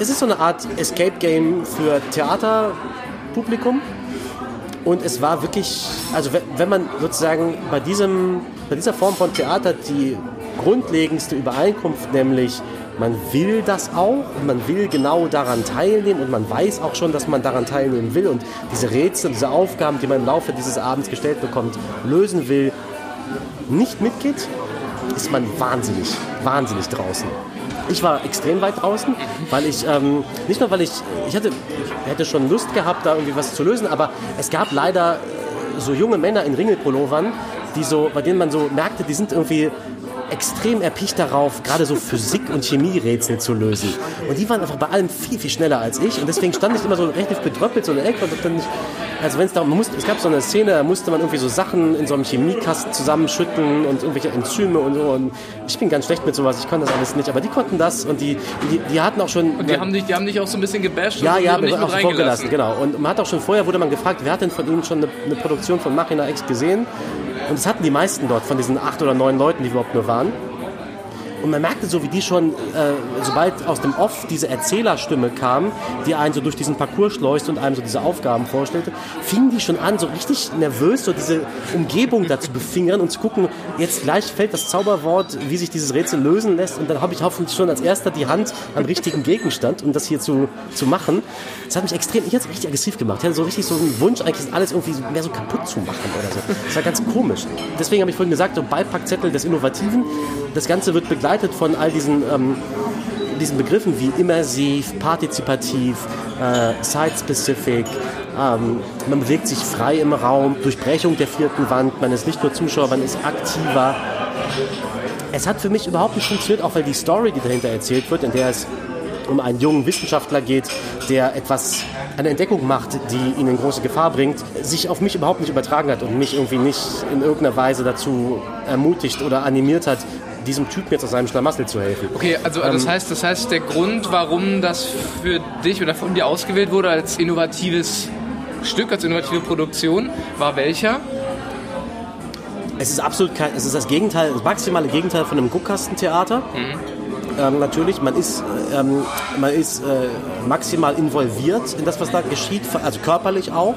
Speaker 2: Es ist so eine Art Escape-Game für Theaterpublikum. Und es war wirklich, also wenn man sozusagen bei, diesem, bei dieser Form von Theater die grundlegendste Übereinkunft, nämlich man will das auch man will genau daran teilnehmen und man weiß auch schon, dass man daran teilnehmen will und diese Rätsel, diese Aufgaben, die man im Laufe dieses Abends gestellt bekommt, lösen will, nicht mitgeht, ist man wahnsinnig, wahnsinnig draußen. Ich war extrem weit draußen, weil ich, ähm, nicht nur weil ich, ich hatte, ich hätte schon Lust gehabt, da irgendwie was zu lösen, aber es gab leider äh, so junge Männer in Ringelpullovern, die so, bei denen man so merkte, die sind irgendwie extrem erpicht darauf, gerade so Physik- und Chemierätsel zu lösen. Und die waren einfach bei allem viel, viel schneller als ich. Und deswegen stand ich immer so relativ betröppelt so in der Ecke und dann nicht, also wenn es darum musste, es gab so eine Szene, da musste man irgendwie so Sachen in so einem Chemiekasten zusammenschütten und irgendwelche Enzyme und so. Und ich bin ganz schlecht mit sowas, ich konnte das alles nicht. Aber die konnten das und die, die, die hatten auch schon.
Speaker 1: Und die haben dich, die haben dich auch so ein bisschen gebasht
Speaker 2: ja, ja, nicht auch vorgelassen, genau. Und man hat auch schon vorher wurde man gefragt, wer hat denn von ihnen schon eine, eine Produktion von Machina X gesehen? Und das hatten die meisten dort von diesen acht oder neun Leuten, die überhaupt nur waren. Und man merkte so, wie die schon, äh, sobald aus dem Off diese Erzählerstimme kam, die einen so durch diesen Parcours schleuste und einem so diese Aufgaben vorstellte, fingen die schon an, so richtig nervös, so diese Umgebung da zu befingern und zu gucken, jetzt gleich fällt das Zauberwort, wie sich dieses Rätsel lösen lässt. Und dann habe ich hoffentlich schon als erster die Hand am richtigen Gegenstand, um das hier zu, zu machen. Das hat mich extrem, ich hatte richtig aggressiv gemacht. Ich hatte so richtig so einen Wunsch, eigentlich alles irgendwie mehr so kaputt zu machen oder so. Das war ganz komisch. Deswegen habe ich vorhin gesagt, so Beipackzettel des Innovativen. Das Ganze wird begleitet begleitet von all diesen, ähm, diesen Begriffen wie immersiv, partizipativ, äh, site-specific. Ähm, man bewegt sich frei im Raum, Durchbrechung der vierten Wand, man ist nicht nur Zuschauer, man ist aktiver. Es hat für mich überhaupt nicht funktioniert, auch weil die Story, die dahinter erzählt wird, in der es um einen jungen Wissenschaftler geht, der etwas, eine Entdeckung macht, die ihn in große Gefahr bringt, sich auf mich überhaupt nicht übertragen hat und mich irgendwie nicht in irgendeiner Weise dazu ermutigt oder animiert hat, diesem Typen jetzt aus seinem Schlamassel zu helfen.
Speaker 1: Okay, also ähm, das heißt, das heißt, der Grund, warum das für dich oder von dir ausgewählt wurde als innovatives Stück, als innovative Produktion, war welcher?
Speaker 2: Es ist absolut kein, es ist das Gegenteil, das maximale Gegenteil von einem Guckkastentheater. Mhm. Ähm, natürlich, man ist, ähm, man ist äh, maximal involviert in das, was da geschieht, also körperlich auch.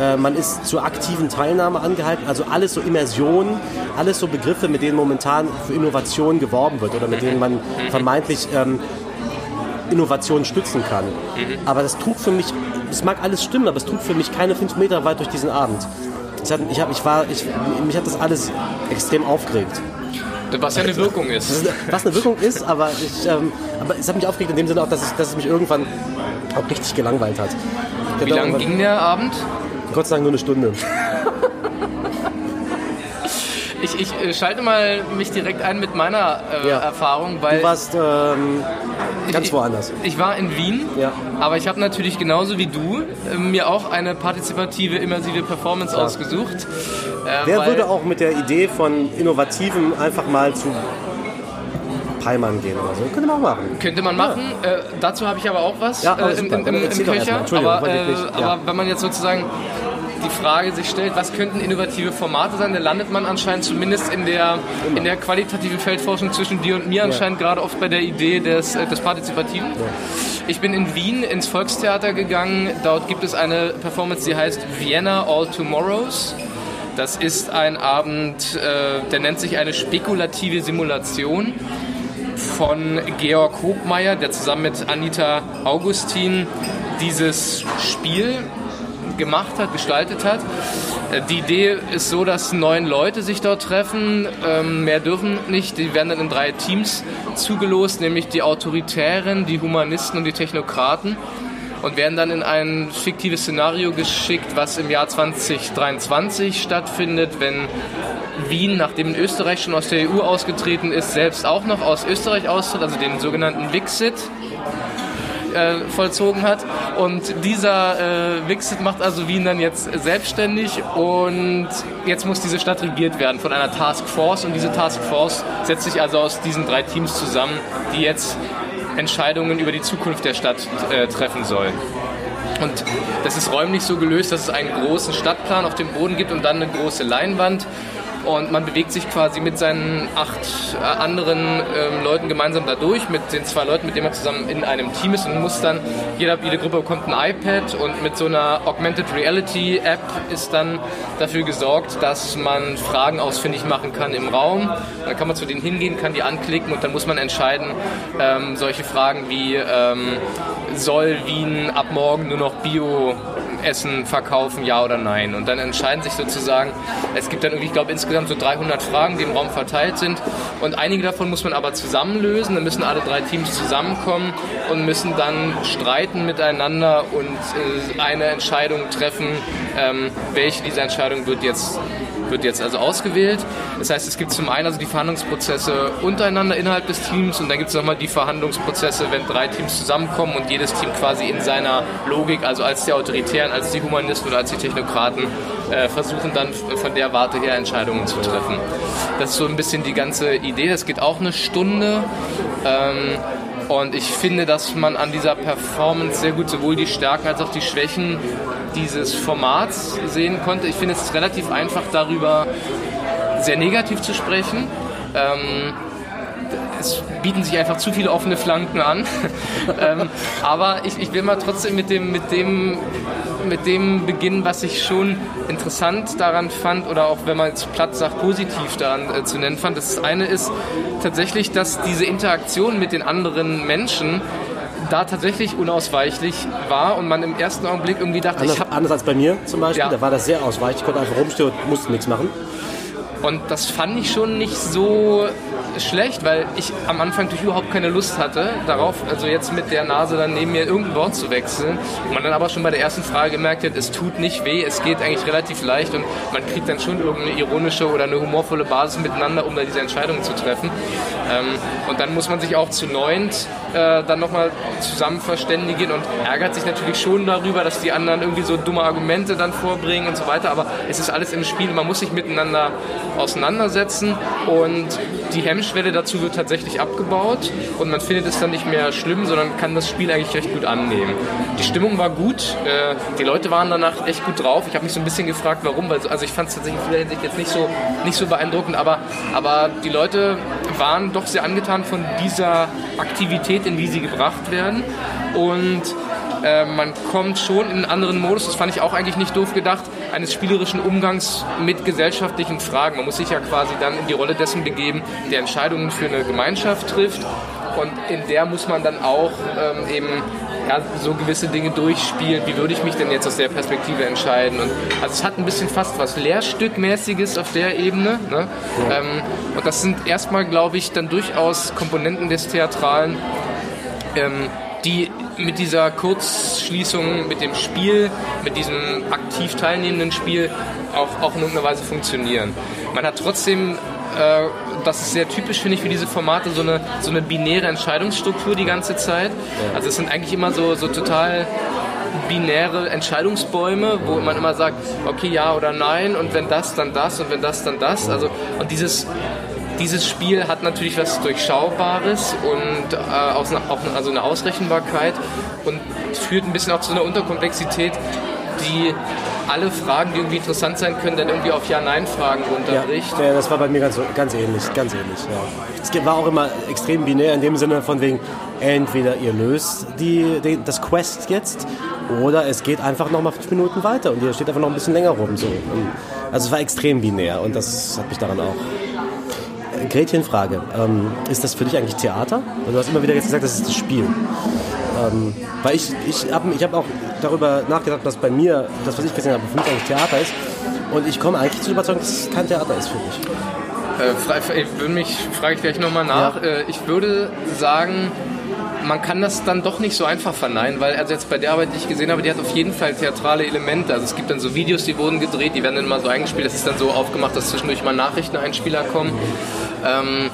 Speaker 2: Äh, man ist zur aktiven Teilnahme angehalten. Also alles so Immersion, alles so Begriffe, mit denen momentan für Innovation geworben wird oder mit denen man vermeintlich ähm, Innovation stützen kann. Aber das trug für mich, es mag alles stimmen, aber es trug für mich keine fünf Meter weit durch diesen Abend. Ich, hat, ich, hab, ich war, ich, mich hat das alles extrem aufgeregt.
Speaker 1: Was ja eine Wirkung ist.
Speaker 2: Was eine Wirkung ist, aber, ich, ähm, aber es hat mich aufgeregt in dem Sinne auch, dass, ich, dass es mich irgendwann auch richtig gelangweilt hat.
Speaker 1: Wie lange ging der Abend?
Speaker 2: Gott sei Dank nur eine Stunde.
Speaker 1: Ich, ich äh, schalte mal mich direkt ein mit meiner äh,
Speaker 2: Ja.
Speaker 1: Erfahrung, weil
Speaker 2: Du warst ähm, ganz
Speaker 1: ich,
Speaker 2: woanders.
Speaker 1: Ich war in Wien,
Speaker 2: Ja.
Speaker 1: aber ich habe natürlich genauso wie du äh, mir auch eine partizipative, immersive Performance ausgesucht. Äh,
Speaker 2: Wer würde auch mit der Idee von Innovativen einfach mal zu Palmann gehen oder so? Könnte man auch machen.
Speaker 1: Könnte man machen. Äh, dazu habe ich aber auch was
Speaker 2: Ja,
Speaker 1: äh, im, im, im, im Köcher. Aber, äh.
Speaker 2: Ja.
Speaker 1: aber wenn man jetzt sozusagen die Frage sich stellt, was könnten innovative Formate sein, dann landet man anscheinend zumindest in der, in der qualitativen Feldforschung zwischen dir und mir anscheinend gerade oft bei der Idee des, äh, des Partizipativen. Ich bin in Wien ins Volkstheater gegangen. Dort gibt es eine Performance, die heißt Vienna All Tomorrows. Das ist ein Abend, äh, der nennt sich eine spekulative Simulation von Georg Hobmeier, der zusammen mit Anita Augustin dieses Spiel gemacht hat, gestaltet hat. Äh, Die Idee ist so, dass neun Leute sich dort treffen. Ähm, mehr dürfen nicht. Die werden dann in drei Teams zugelost, nämlich die Autoritären, die Humanisten und die Technokraten. Und werden dann in ein fiktives Szenario geschickt, was im Jahr 2023 stattfindet, wenn Wien, nachdem Österreich schon aus der EU ausgetreten ist, selbst auch noch aus Österreich austritt, also den sogenannten Wixit äh, vollzogen hat. Und dieser äh, Wixit macht also Wien dann jetzt selbstständig und jetzt muss diese Stadt regiert werden von einer Taskforce und diese Taskforce setzt sich also aus diesen drei Teams zusammen, die jetzt Entscheidungen über die Zukunft der Stadt äh, treffen sollen. Und das ist räumlich so gelöst, dass es einen großen Stadtplan auf dem Boden gibt und dann eine große Leinwand. Und man bewegt sich quasi mit seinen acht äh, anderen ähm, Leuten gemeinsam da durch, mit den zwei Leuten, mit denen man zusammen in einem Team ist und muss dann, jeder, jede Gruppe bekommt ein iPad und mit so einer Augmented Reality App ist dann dafür gesorgt, dass man Fragen ausfindig machen kann im Raum. Dann kann man zu denen hingehen, kann die anklicken und dann muss man entscheiden, ähm, solche Fragen wie ähm, soll Wien ab morgen nur noch Bio Essen verkaufen, ja oder nein. Und dann entscheiden sich sozusagen, es gibt dann irgendwie, ich glaube, insgesamt so 300 Fragen, die im Raum verteilt sind. Und einige davon muss man aber zusammenlösen. Dann müssen alle drei Teams zusammenkommen und müssen dann streiten miteinander und äh, eine Entscheidung treffen, ähm, welche dieser Entscheidungen wird jetzt wird jetzt also ausgewählt. Das heißt, es gibt zum einen also die Verhandlungsprozesse untereinander innerhalb des Teams und dann gibt es nochmal die Verhandlungsprozesse, wenn drei Teams zusammenkommen und jedes Team quasi in seiner Logik, also als die Autoritären, als die Humanisten oder als die Technokraten, äh, versuchen dann von der Warte her Entscheidungen zu treffen. Das ist so ein bisschen die ganze Idee. Das geht auch eine Stunde. Ähm, und ich finde, dass man an dieser Performance sehr gut sowohl die Stärken als auch die Schwächen dieses Formats sehen konnte. Ich finde es relativ einfach darüber sehr negativ zu sprechen. Ähm, es bieten sich einfach zu viele offene Flanken an. ähm, aber ich, ich will mal trotzdem mit dem, mit, dem, mit dem beginnen, was ich schon interessant daran fand oder auch, wenn man es platt sagt, positiv daran äh, zu nennen fand. Das eine ist tatsächlich, dass diese Interaktion mit den anderen Menschen da tatsächlich unausweichlich war und man im ersten Augenblick irgendwie dachte,
Speaker 2: Anders,
Speaker 1: ich habe
Speaker 2: anders als bei mir zum Beispiel,
Speaker 1: Ja.
Speaker 2: da war das sehr ausweichlich. Ich konnte einfach rumstehen und musste nichts machen.
Speaker 1: Und das fand ich schon nicht so schlecht, weil ich am Anfang überhaupt keine Lust hatte, darauf, also jetzt mit der Nase dann neben mir irgendein Wort zu wechseln. Man dann aber schon bei der ersten Frage gemerkt hat, es tut nicht weh, es geht eigentlich relativ leicht und man kriegt dann schon irgendeine ironische oder eine humorvolle Basis miteinander, um da diese Entscheidungen zu treffen. Ähm, und dann muss man sich auch zu neunt äh, dann nochmal zusammen verständigen und ärgert sich natürlich schon darüber, dass die anderen irgendwie so dumme Argumente dann vorbringen und so weiter. Aber es ist alles im Spiel, man muss sich miteinander auseinandersetzen und die Hemmschwelle dazu wird tatsächlich abgebaut und man findet es dann nicht mehr schlimm, sondern kann das Spiel eigentlich recht gut annehmen. Die Stimmung war gut, äh, die Leute waren danach echt gut drauf. Ich habe mich so ein bisschen gefragt, warum, weil also ich fand es tatsächlich in vieler Hinsicht jetzt nicht so, nicht so beeindruckend, aber, aber die Leute waren doch sehr angetan von dieser Aktivität, in wie sie gebracht werden und äh, man kommt schon in einen anderen Modus, das fand ich auch eigentlich nicht doof gedacht, eines spielerischen Umgangs mit gesellschaftlichen Fragen. Man muss sich ja quasi dann in die Rolle dessen begeben, der Entscheidungen für eine Gemeinschaft trifft. Und in der muss man dann auch ähm, eben ja, so gewisse Dinge durchspielen. Wie würde ich mich denn jetzt aus der Perspektive entscheiden? Und, also es hat ein bisschen fast was Lehrstückmäßiges auf der Ebene. Ne? Ähm, und das sind erstmal, glaube ich, dann durchaus Komponenten des Theatralen, ähm, die mit dieser Kurzschließung, mit dem Spiel, mit diesem aktiv teilnehmenden Spiel auch, auch in irgendeiner Weise funktionieren. Man hat trotzdem äh, das ist sehr typisch, finde ich, für diese Formate, so eine, so eine binäre Entscheidungsstruktur die ganze Zeit. Also es sind eigentlich immer so, so total binäre Entscheidungsbäume, wo man immer sagt, okay, ja oder nein und wenn das, dann das und wenn das, dann das. Also, und dieses, dieses Spiel hat natürlich was Durchschaubares und äh, auch, also eine Ausrechenbarkeit und führt ein bisschen auch zu einer Unterkomplexität, die alle Fragen, die irgendwie interessant sein können, dann irgendwie auf Ja-Nein-Fragen runterbricht.
Speaker 2: Ja, ja, das war bei mir ganz, ganz ähnlich, ganz ähnlich. Ja. Es war auch immer extrem binär in dem Sinne von wegen, entweder ihr löst die, die, das Quest jetzt oder es geht einfach noch mal fünf Minuten weiter und ihr steht einfach noch ein bisschen länger rum. So. Und, also es war extrem binär und das hat mich daran auch Gretchenfrage. Ähm, ist das für dich eigentlich Theater? Du hast immer wieder jetzt gesagt, das ist das Spiel. Ähm, weil ich, ich habe ich hab auch darüber nachgedacht, dass bei mir, das was ich gesehen habe, für mich eigentlich Theater ist. Und ich komme eigentlich zu überzeugen, dass es kein Theater ist für mich.
Speaker 1: Äh, ich würde mich, frage ich gleich nochmal nach. Ja. Äh, ich würde sagen, man kann das dann doch nicht so einfach verneinen, weil also jetzt bei der Arbeit, die ich gesehen habe, die hat auf jeden Fall theatrale Elemente. Also es gibt dann so Videos, die wurden gedreht, die werden dann mal so eingespielt. Das ist dann so aufgemacht, dass zwischendurch mal Nachrichteneinspieler kommen. Ähm,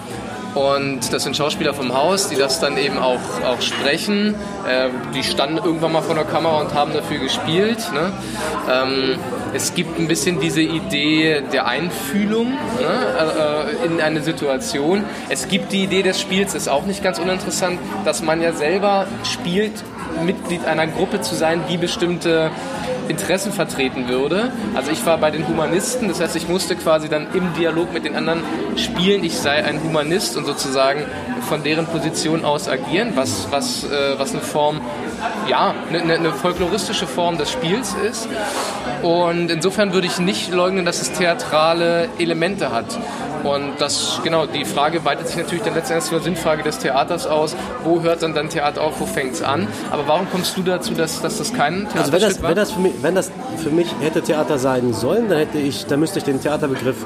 Speaker 1: und das sind Schauspieler vom Haus, die das dann eben auch, auch sprechen. Äh, die standen irgendwann mal vor der Kamera und haben dafür gespielt. Ne? Ähm, es gibt ein bisschen diese Idee der Einfühlung ne? äh, in eine Situation. Es gibt die Idee des Spiels, ist auch nicht ganz uninteressant, dass man ja selber spielt, Mitglied einer Gruppe zu sein, die bestimmte Interessen vertreten würde. Also ich war bei den Humanisten, das heißt, ich musste quasi dann im Dialog mit den anderen spielen, ich sei ein Humanist und sozusagen von deren Position aus agieren, was, was, äh, was eine Form, ja, eine, eine folkloristische Form des Spiels ist. Und insofern würde ich nicht leugnen, dass es theatrale Elemente hat. Und das, genau, die Frage weitet sich natürlich dann letztendlich zur Sinnfrage des Theaters aus. Wo hört dann dann Theater auf, wo fängt es an? Aber warum kommst du dazu, dass, dass das kein
Speaker 2: Theaterstück also wenn das, war? Wenn das, für mich, wenn das für mich hätte Theater sein sollen, dann hätte ich, dann müsste ich den Theaterbegriff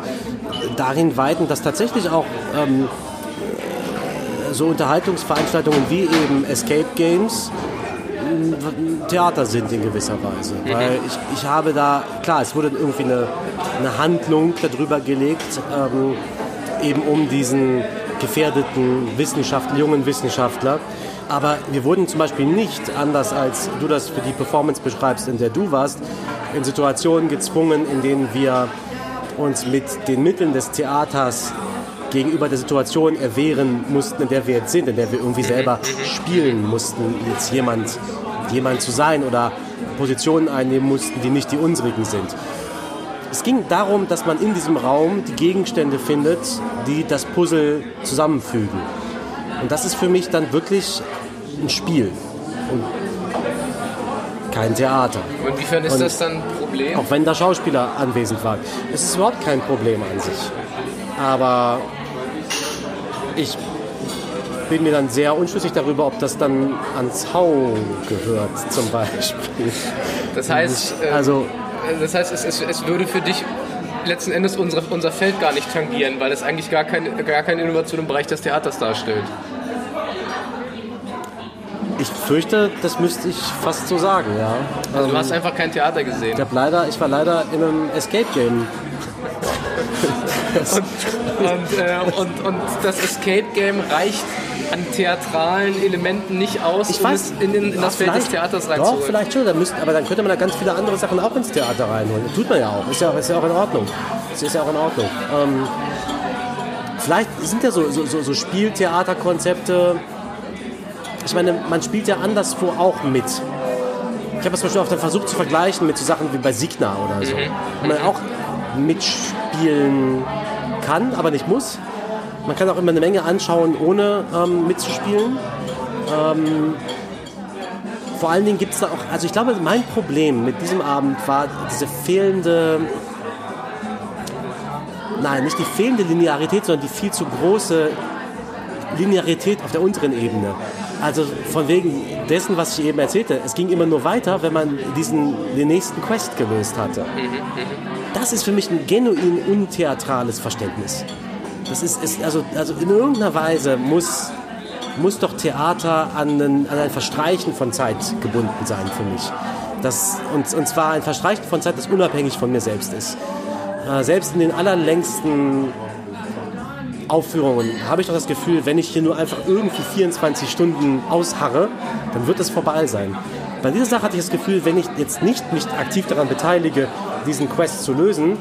Speaker 2: darin weiten, dass tatsächlich auch ähm, so Unterhaltungsveranstaltungen wie eben Escape Games Theater sind in gewisser Weise. Mhm. Weil ich, ich habe da, klar, es wurde irgendwie eine, eine Handlung darüber gelegt, ähm, eben um diesen gefährdeten Wissenschaftler, jungen Wissenschaftler. Aber wir wurden zum Beispiel nicht, anders als du das für die Performance beschreibst, in der du warst, in Situationen gezwungen, in denen wir uns mit den Mitteln des Theaters gegenüber der Situation erwehren mussten, in der wir jetzt sind, in der wir irgendwie selber spielen mussten, jetzt jemand, jemand zu sein oder Positionen einnehmen mussten, die nicht die unsrigen sind. Es ging darum, dass man in diesem Raum die Gegenstände findet, die das Puzzle zusammenfügen. Und das ist für mich dann wirklich ein Spiel und kein Theater.
Speaker 1: Und inwiefern ist und das dann ein Problem?
Speaker 2: Auch wenn da Schauspieler anwesend waren. Es ist überhaupt kein Problem an sich. Aber ich bin mir dann sehr unschlüssig darüber, ob das dann ans Hau gehört, zum Beispiel.
Speaker 1: Das heißt, äh, also, das heißt es, es, es würde für dich letzten Endes unsere, unser Feld gar nicht tangieren, weil es eigentlich gar, kein, gar keine Innovation im Bereich des Theaters darstellt.
Speaker 2: Ich fürchte, das müsste ich fast so sagen, ja.
Speaker 1: Also du hast ähm, einfach kein Theater gesehen.
Speaker 2: Ich, leider, ich war leider in einem Escape Game
Speaker 1: und, und, äh, und, und, das Escape Game reicht an theatralen Elementen nicht aus,
Speaker 2: ich um weiß,
Speaker 1: es in, in, in das Feld des Theaters reinzuholen.
Speaker 2: Doch, vielleicht schon. Da müsst, aber dann könnte man da ganz viele andere Sachen auch ins Theater reinholen. Das tut man ja auch. Ist ja, ist ja auch in Ordnung. Das ist ja auch in Ordnung. Ähm, vielleicht sind ja so, so, so Spieltheaterkonzepte. Ich meine, man spielt ja anderswo auch mit. Ich habe es zum Beispiel dann versucht zu vergleichen mit so Sachen wie bei Signa oder so. Mhm. Man auch mitspielen kann, aber nicht muss. Man kann auch immer eine Menge anschauen, ohne ähm, mitzuspielen. Ähm, vor allen Dingen gibt es da auch, also ich glaube, mein Problem mit diesem Abend war diese fehlende, nein, nicht die fehlende Linearität, sondern die viel zu große Linearität auf der unteren Ebene. Also von wegen dessen, was ich eben erzählte, es ging immer nur weiter, wenn man diesen, den nächsten Quest gelöst hatte. Das ist für mich ein genuin untheatrales Verständnis. Das ist, ist also, also in irgendeiner Weise muss muss doch Theater an, einen, an ein Verstreichen von Zeit gebunden sein für mich. Das, und, und zwar ein Verstreichen von Zeit, das unabhängig von mir selbst ist. Äh, selbst in den allerlängsten Aufführungen habe ich doch das Gefühl, wenn ich hier nur einfach irgendwie 24 Stunden ausharre, dann wird es vorbei sein. Bei dieser Sache hatte ich das Gefühl, wenn ich jetzt nicht mich aktiv daran beteilige, diesen Quest zu lösen,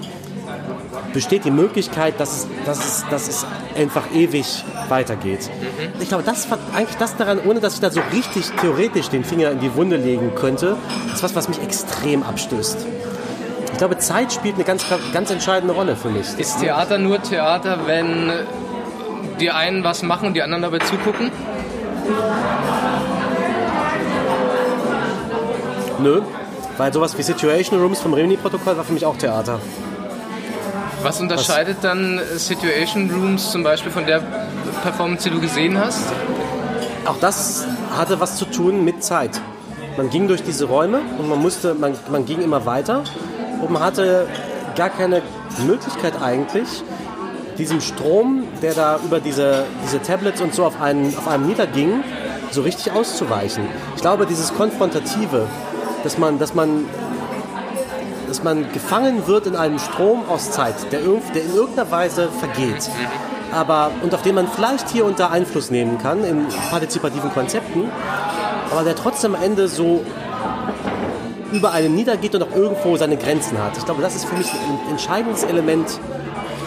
Speaker 2: besteht die Möglichkeit, dass es, dass es, dass es einfach ewig weitergeht. Mhm. Ich glaube, das eigentlich das daran, ohne dass ich da so richtig theoretisch den Finger in die Wunde legen könnte, ist was, was mich extrem abstößt. Ich glaube, Zeit spielt eine ganz, ganz entscheidende Rolle für mich.
Speaker 1: Ist Theater nur Theater, wenn die einen was machen und die anderen dabei zugucken?
Speaker 2: Nö, weil sowas wie Situation Rooms vom Rimini-Protokoll war für mich auch Theater.
Speaker 1: Was unterscheidet Was? dann Situation Rooms zum Beispiel von der Performance, die du gesehen hast?
Speaker 2: Auch das hatte was zu tun mit Zeit. Man ging durch diese Räume und man musste, man, man ging immer weiter und man hatte gar keine Möglichkeit eigentlich, diesem Strom, der da über diese, diese Tablets und so auf einen, auf einem niederging, so richtig auszuweichen. Ich glaube, dieses Konfrontative, dass man, dass man dass man gefangen wird in einem Strom aus Zeit, der, der in irgendeiner Weise vergeht. Aber, und auf den man vielleicht hier da Einfluss nehmen kann in partizipativen Konzepten, aber der trotzdem am Ende so über einen niedergeht und auch irgendwo seine Grenzen hat. Ich glaube, das ist für mich ein entscheidendes Element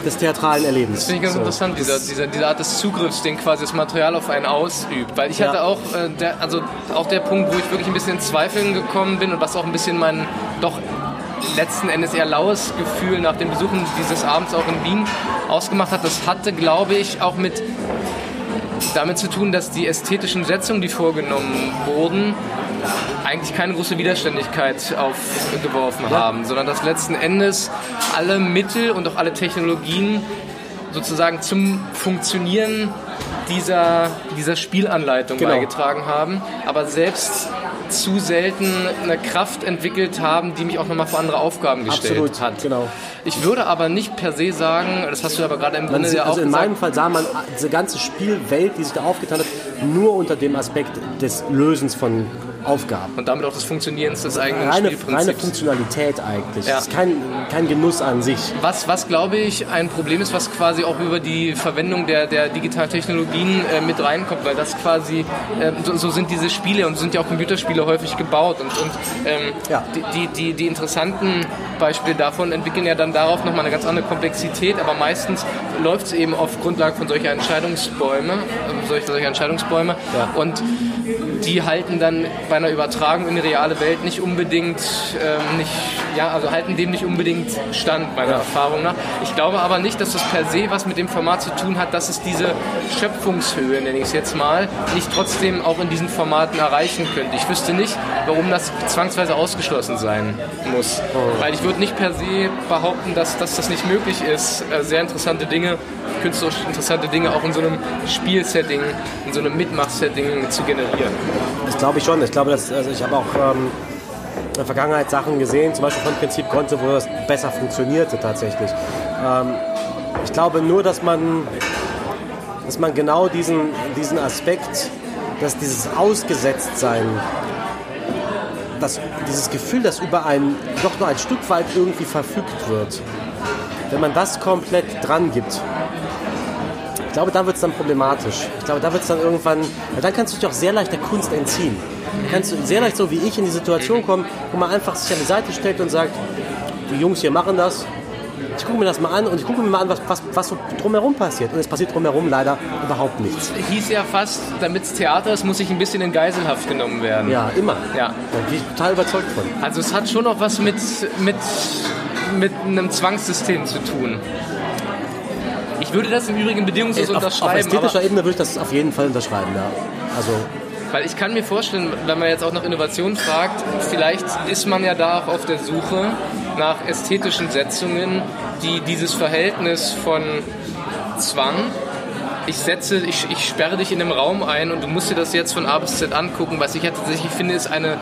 Speaker 2: des theatralen Erlebens.
Speaker 1: Das finde ich ganz so. interessant, dieser, dieser, diese Art des Zugriffs, den quasi das Material auf einen ausübt. Weil ich ja. hatte auch, äh, der, also auch der Punkt, wo ich wirklich ein bisschen in Zweifeln gekommen bin und was auch ein bisschen mein doch letzten Endes eher laues Gefühl nach dem Besuchen dieses Abends auch in Wien ausgemacht hat. Das hatte, glaube ich, auch mit damit zu tun, dass die ästhetischen Setzungen, die vorgenommen wurden, eigentlich keine große Widerständigkeit aufgeworfen haben, sondern dass letzten Endes alle Mittel und auch alle Technologien sozusagen zum Funktionieren dieser, dieser Spielanleitung genau. beigetragen haben, aber selbst zu selten eine Kraft entwickelt haben, die mich auch nochmal vor andere Aufgaben gestellt Absolut, hat. Genau. Ich würde aber nicht per se sagen, das hast du aber gerade im Grunde
Speaker 2: sieht,
Speaker 1: ja
Speaker 2: auch Also in gesagt, meinem Fall sah man diese ganze Spielwelt, die sich da aufgetan hat, nur unter dem Aspekt des Lösens von Aufgaben.
Speaker 1: Und damit auch des Funktionierens des eigenen
Speaker 2: reine,
Speaker 1: Spielprinzips.
Speaker 2: Reine Funktionalität eigentlich. Ja. Das ist kein, kein Genuss an sich.
Speaker 1: Was, was glaube ich ein Problem ist, was quasi auch über die Verwendung der, der digitalen Technologien äh, mit reinkommt, weil das quasi, äh, so, so, sind diese Spiele und sind ja auch Computerspiele häufig gebaut und, und ähm, ja. die, die, die interessanten Beispiele davon entwickeln ja dann darauf nochmal eine ganz andere Komplexität, aber meistens läuft es eben auf Grundlage von solcher Entscheidungsbäume, solcher, solcher Entscheidungsbäume ja. und die halten dann bei einer Übertragung in die reale Welt nicht unbedingt, ähm, nicht, ja, also halten dem nicht unbedingt stand, meiner ja. Erfahrung nach. Ich glaube aber nicht, dass das per se was mit dem Format zu tun hat, dass es diese Schöpfungshöhe, nenne ich es jetzt mal, nicht trotzdem auch in diesen Formaten erreichen könnte. Ich wüsste nicht, warum das zwangsweise ausgeschlossen sein muss. Oh. Weil ich würde nicht per se behaupten, dass, dass das nicht möglich ist, äh, sehr interessante Dinge, künstlerisch interessante Dinge auch in so einem Spielsetting, in so einem Mitmachsetting zu generieren.
Speaker 2: Das glaube ich schon. Ich glaube, dass, also ich habe auch ähm, in der Vergangenheit Sachen gesehen, zum Beispiel von Prinzip Konto, wo das besser funktionierte tatsächlich. Ähm, ich glaube nur, dass man, dass man genau diesen, diesen Aspekt, dass dieses Ausgesetztsein, dass dieses Gefühl, dass über ein, doch nur ein Stück weit irgendwie verfügt wird, wenn man das komplett dran gibt, ich glaube, da wird es dann problematisch. Ich glaube, da wird es dann irgendwann, dann kannst du dich auch sehr leicht der Kunst entziehen. Kannst du sehr leicht so wie ich in die Situation kommen, wo man einfach sich an die Seite stellt und sagt, die Jungs hier machen das, ich gucke mir das mal an und ich gucke mir mal an, was, was, was so drumherum passiert. Und es passiert drumherum leider überhaupt nichts.
Speaker 1: Hieß ja fast, damit es Theater ist, muss ich ein bisschen in Geiselhaft genommen werden.
Speaker 2: Ja, immer. Ja. Da bin ich total überzeugt von.
Speaker 1: Also es hat schon noch was mit, mit, mit einem Zwangssystem zu tun. Ich würde das im Übrigen bedingungslos auf, unterschreiben.
Speaker 2: Auf ästhetischer Ebene würde ich das auf jeden Fall unterschreiben, ja. Also
Speaker 1: weil ich kann mir vorstellen, wenn man jetzt auch nach Innovation fragt, vielleicht ist man ja da auch auf der Suche nach ästhetischen Setzungen, die dieses Verhältnis von Zwang ich setze, ich, ich sperre dich in einem Raum ein und du musst dir das jetzt von A bis Z angucken. Was ich ja tatsächlich finde, ist eine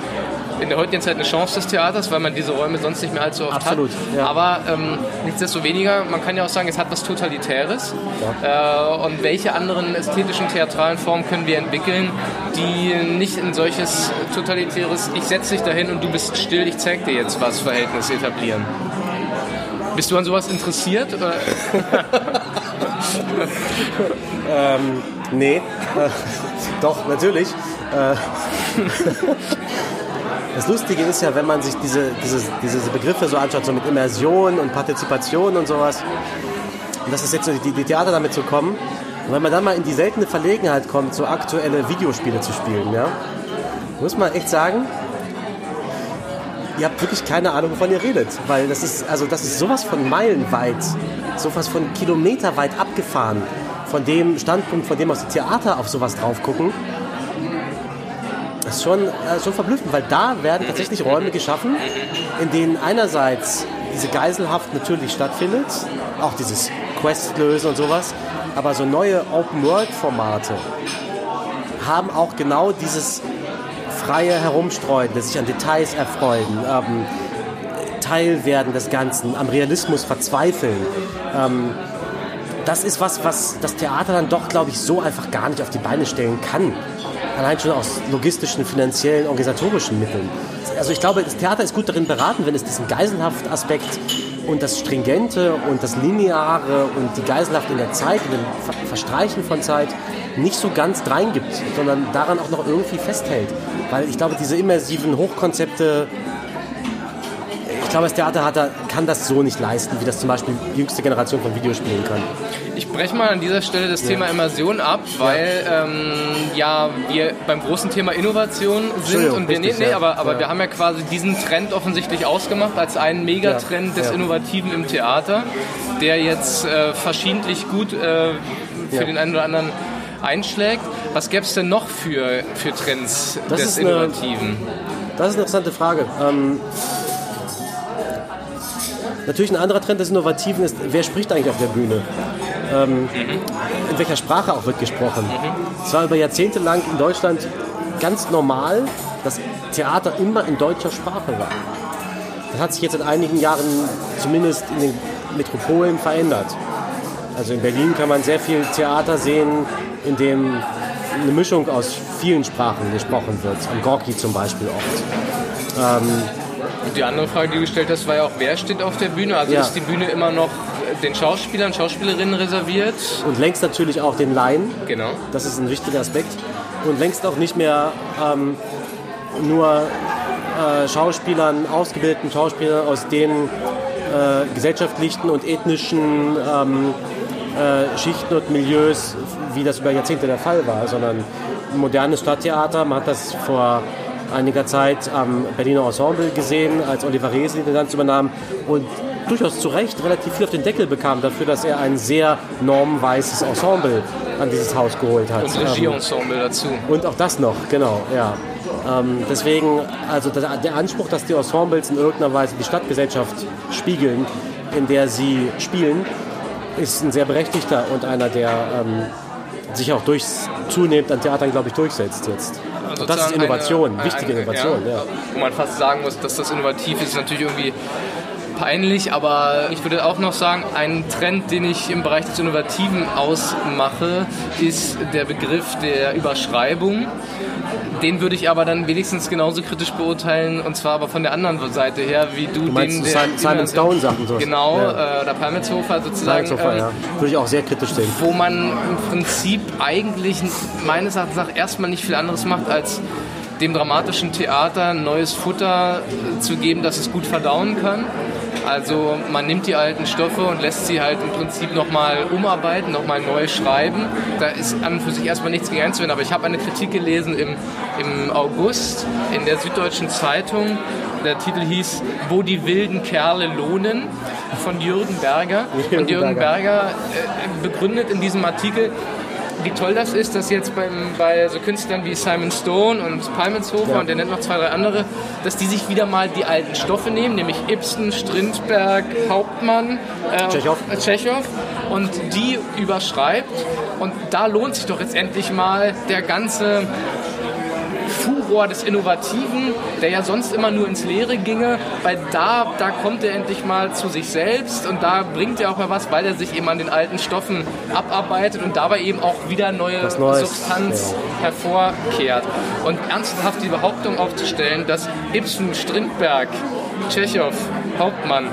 Speaker 1: in der heutigen Zeit eine Chance des Theaters, weil man diese Räume sonst nicht mehr allzu oft
Speaker 2: Absolut,
Speaker 1: hat.
Speaker 2: ja.
Speaker 1: Aber ähm, nichtsdestoweniger, man kann ja auch sagen, es hat was Totalitäres. Äh, und welche anderen ästhetischen, theatralen Formen können wir entwickeln, die nicht in solches totalitäres, ich setze dich dahin und du bist still, ich zeig dir jetzt was, Verhältnis etablieren. Bist du an sowas interessiert?
Speaker 2: Ähm, nee, äh, doch, natürlich. Äh, das Lustige ist ja, wenn man sich diese, diese, diese Begriffe so anschaut, so mit Immersion und Partizipation und sowas, und das ist jetzt so die, die Theater damit zu kommen, und wenn man dann mal in die seltene Verlegenheit kommt, so aktuelle Videospiele zu spielen, ja, muss man echt sagen, ihr habt wirklich keine Ahnung, wovon ihr redet. Weil das ist, also das ist sowas von meilenweit, sowas von kilometerweit abgefahren, von dem Standpunkt, von dem aus die Theater auf sowas drauf gucken. Das ist schon, äh, schon verblüffend, weil da werden tatsächlich Räume geschaffen, in denen einerseits diese Geiselhaft natürlich stattfindet, auch dieses Quest-Lösen und sowas, aber so neue Open-World-Formate haben auch genau dieses freie Herumstreuen, das sich an Details erfreuen, ähm, Teil werden des Ganzen, am Realismus verzweifeln. Ähm, das ist was, was das Theater dann doch, glaube ich, so einfach gar nicht auf die Beine stellen kann. Allein schon aus logistischen, finanziellen, organisatorischen Mitteln. Also ich glaube, das Theater ist gut darin beraten, wenn es diesen Geiselhaft-Aspekt und das Stringente und das Lineare und die Geiselhaft in der Zeit, in dem Ver Verstreichen von Zeit nicht so ganz reingibt, sondern daran auch noch irgendwie festhält. Weil ich glaube, diese immersiven Hochkonzepte, ich glaube, das Theater hat, kann das so nicht leisten, wie das zum Beispiel die jüngste Generation von Videospielen kann.
Speaker 1: Ich breche mal an dieser Stelle das Thema Immersion ab, weil ähm, ja wir beim großen Thema Innovation sind und wir, nee,
Speaker 2: richtig,
Speaker 1: nee,
Speaker 2: ja.
Speaker 1: aber, aber
Speaker 2: Ja.
Speaker 1: wir haben ja quasi diesen Trend offensichtlich ausgemacht als einen Megatrend
Speaker 2: Ja,
Speaker 1: des
Speaker 2: ja.
Speaker 1: Innovativen im Theater, der jetzt äh, verschiedentlich gut äh, für
Speaker 2: Ja.
Speaker 1: den einen oder anderen einschlägt. Was gäbe es denn noch für, für Trends
Speaker 2: Das
Speaker 1: des
Speaker 2: ist eine-
Speaker 1: Innovativen?
Speaker 2: Das ist eine interessante Frage. Ähm, natürlich ein anderer Trend des Innovativen ist, wer spricht eigentlich auf der Bühne? Ähm, in welcher Sprache auch wird gesprochen? Es war über Jahrzehnte lang in Deutschland ganz normal, dass Theater immer in deutscher Sprache war. Das hat sich jetzt in einigen Jahren zumindest in den Metropolen verändert. Also in Berlin kann man sehr viel Theater sehen, in dem eine Mischung aus vielen Sprachen gesprochen wird. Am Gorki zum Beispiel oft.
Speaker 1: Und die andere Frage, die du gestellt hast, war ja auch, wer steht auf der Bühne? Also
Speaker 2: Ja.
Speaker 1: ist die Bühne immer noch den Schauspielern, Schauspielerinnen reserviert?
Speaker 2: Und längst natürlich auch den Laien.
Speaker 1: Genau.
Speaker 2: Das ist ein wichtiger Aspekt. Und längst auch nicht mehr ähm, nur äh, Schauspielern, ausgebildeten Schauspielern aus den äh, gesellschaftlichen und ethnischen ähm, äh, Schichten und Milieus, wie das über Jahrzehnte der Fall war, sondern modernes Stadttheater. Man hat das vor einiger Zeit am Berliner Ensemble gesehen, als Oliver Resli den Tanz übernahm und durchaus zu Recht relativ viel auf den Deckel bekam dafür, dass er ein sehr normweißes Ensemble an dieses Haus geholt hat.
Speaker 1: Und
Speaker 2: Ähm,
Speaker 1: Regieensemble dazu.
Speaker 2: und auch das noch, genau, ja. Ähm, deswegen, also der, der Anspruch, dass die Ensembles in irgendeiner Weise die Stadtgesellschaft spiegeln, in der sie spielen, ist ein sehr berechtigter und einer, der ähm, sich auch durchs, zunehmend an Theatern, glaube ich, durchsetzt jetzt. Und das ist
Speaker 1: sozusagen
Speaker 2: Innovation,
Speaker 1: eine-
Speaker 2: wichtige
Speaker 1: eine-
Speaker 2: Innovation, ja.
Speaker 1: Wo man fast sagen muss, dass das innovativ ist, ist natürlich irgendwie peinlich, aber ich würde auch noch sagen, ein Trend, den ich im Bereich des Innovativen ausmache, ist der Begriff der Überschreibung. Den würde ich aber dann wenigstens genauso kritisch beurteilen, und zwar aber von der anderen Seite her, wie du,
Speaker 2: Du meinst
Speaker 1: den
Speaker 2: Simon, Simon Stone Sachen so.
Speaker 1: Genau,
Speaker 2: Ja.
Speaker 1: äh, oder Palmetshofer sozusagen.
Speaker 2: Sofa,
Speaker 1: ähm,
Speaker 2: ja. Würde ich auch sehr kritisch sehen.
Speaker 1: wo man im Prinzip eigentlich meines Erachtens nach erstmal nicht viel anderes macht, als dem dramatischen Theater neues Futter zu geben, dass es gut verdauen kann. Also man nimmt die alten Stoffe und lässt sie halt im Prinzip nochmal umarbeiten, nochmal neu schreiben. Da ist an und für sich erstmal nichts gegen einzuwenden, aber ich habe eine Kritik gelesen im, im August in der Süddeutschen Zeitung. Der Titel hieß Wo die wilden Kerle lohnen von Jürgen Berger. Und Jürgen
Speaker 2: Berger.
Speaker 1: Berger äh, begründet in diesem Artikel, wie toll das ist, dass jetzt beim, bei so Künstlern wie Simon Stone und Palmenshofer
Speaker 2: Ja.
Speaker 1: und der nennt noch zwei, drei andere, dass die sich wieder mal die alten Stoffe nehmen, nämlich Ibsen, Strindberg, Hauptmann, äh,
Speaker 2: Tschechow.
Speaker 1: Tschechow und die überschreibt Und da lohnt sich doch jetzt endlich mal der ganze Furor des Innovativen, der ja sonst immer nur ins Leere ginge, weil da, da kommt er endlich mal zu sich selbst und da bringt er auch mal was, weil er sich eben an den alten Stoffen abarbeitet und dabei eben auch wieder neue Substanz ja. hervorkehrt. Und ernsthaft die Behauptung aufzustellen, dass Ibsen, Strindberg, Tschechow, Hauptmann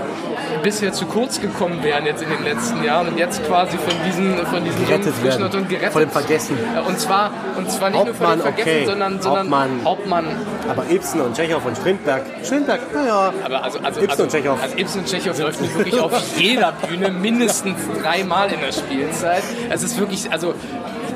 Speaker 1: bisher zu kurz gekommen wären jetzt in den letzten Jahren und jetzt quasi von diesen von diesen
Speaker 2: gerettet werden.
Speaker 1: Und gerettet.
Speaker 2: Vor dem Vergessen.
Speaker 1: Und zwar und zwar nicht
Speaker 2: Hauptmann,
Speaker 1: nur vor dem Vergessen,
Speaker 2: okay.
Speaker 1: sondern, sondern
Speaker 2: Hauptmann.
Speaker 1: Hauptmann.
Speaker 2: Aber Ibsen und Tschechow und Strindberg. Strindberg, naja.
Speaker 1: Aber also, also,
Speaker 2: Ibsen
Speaker 1: also,
Speaker 2: und Tschechow.
Speaker 1: Also Ibsen und Tschechow läuft wirklich auf jeder Bühne mindestens dreimal in der Spielzeit. Es ist wirklich, also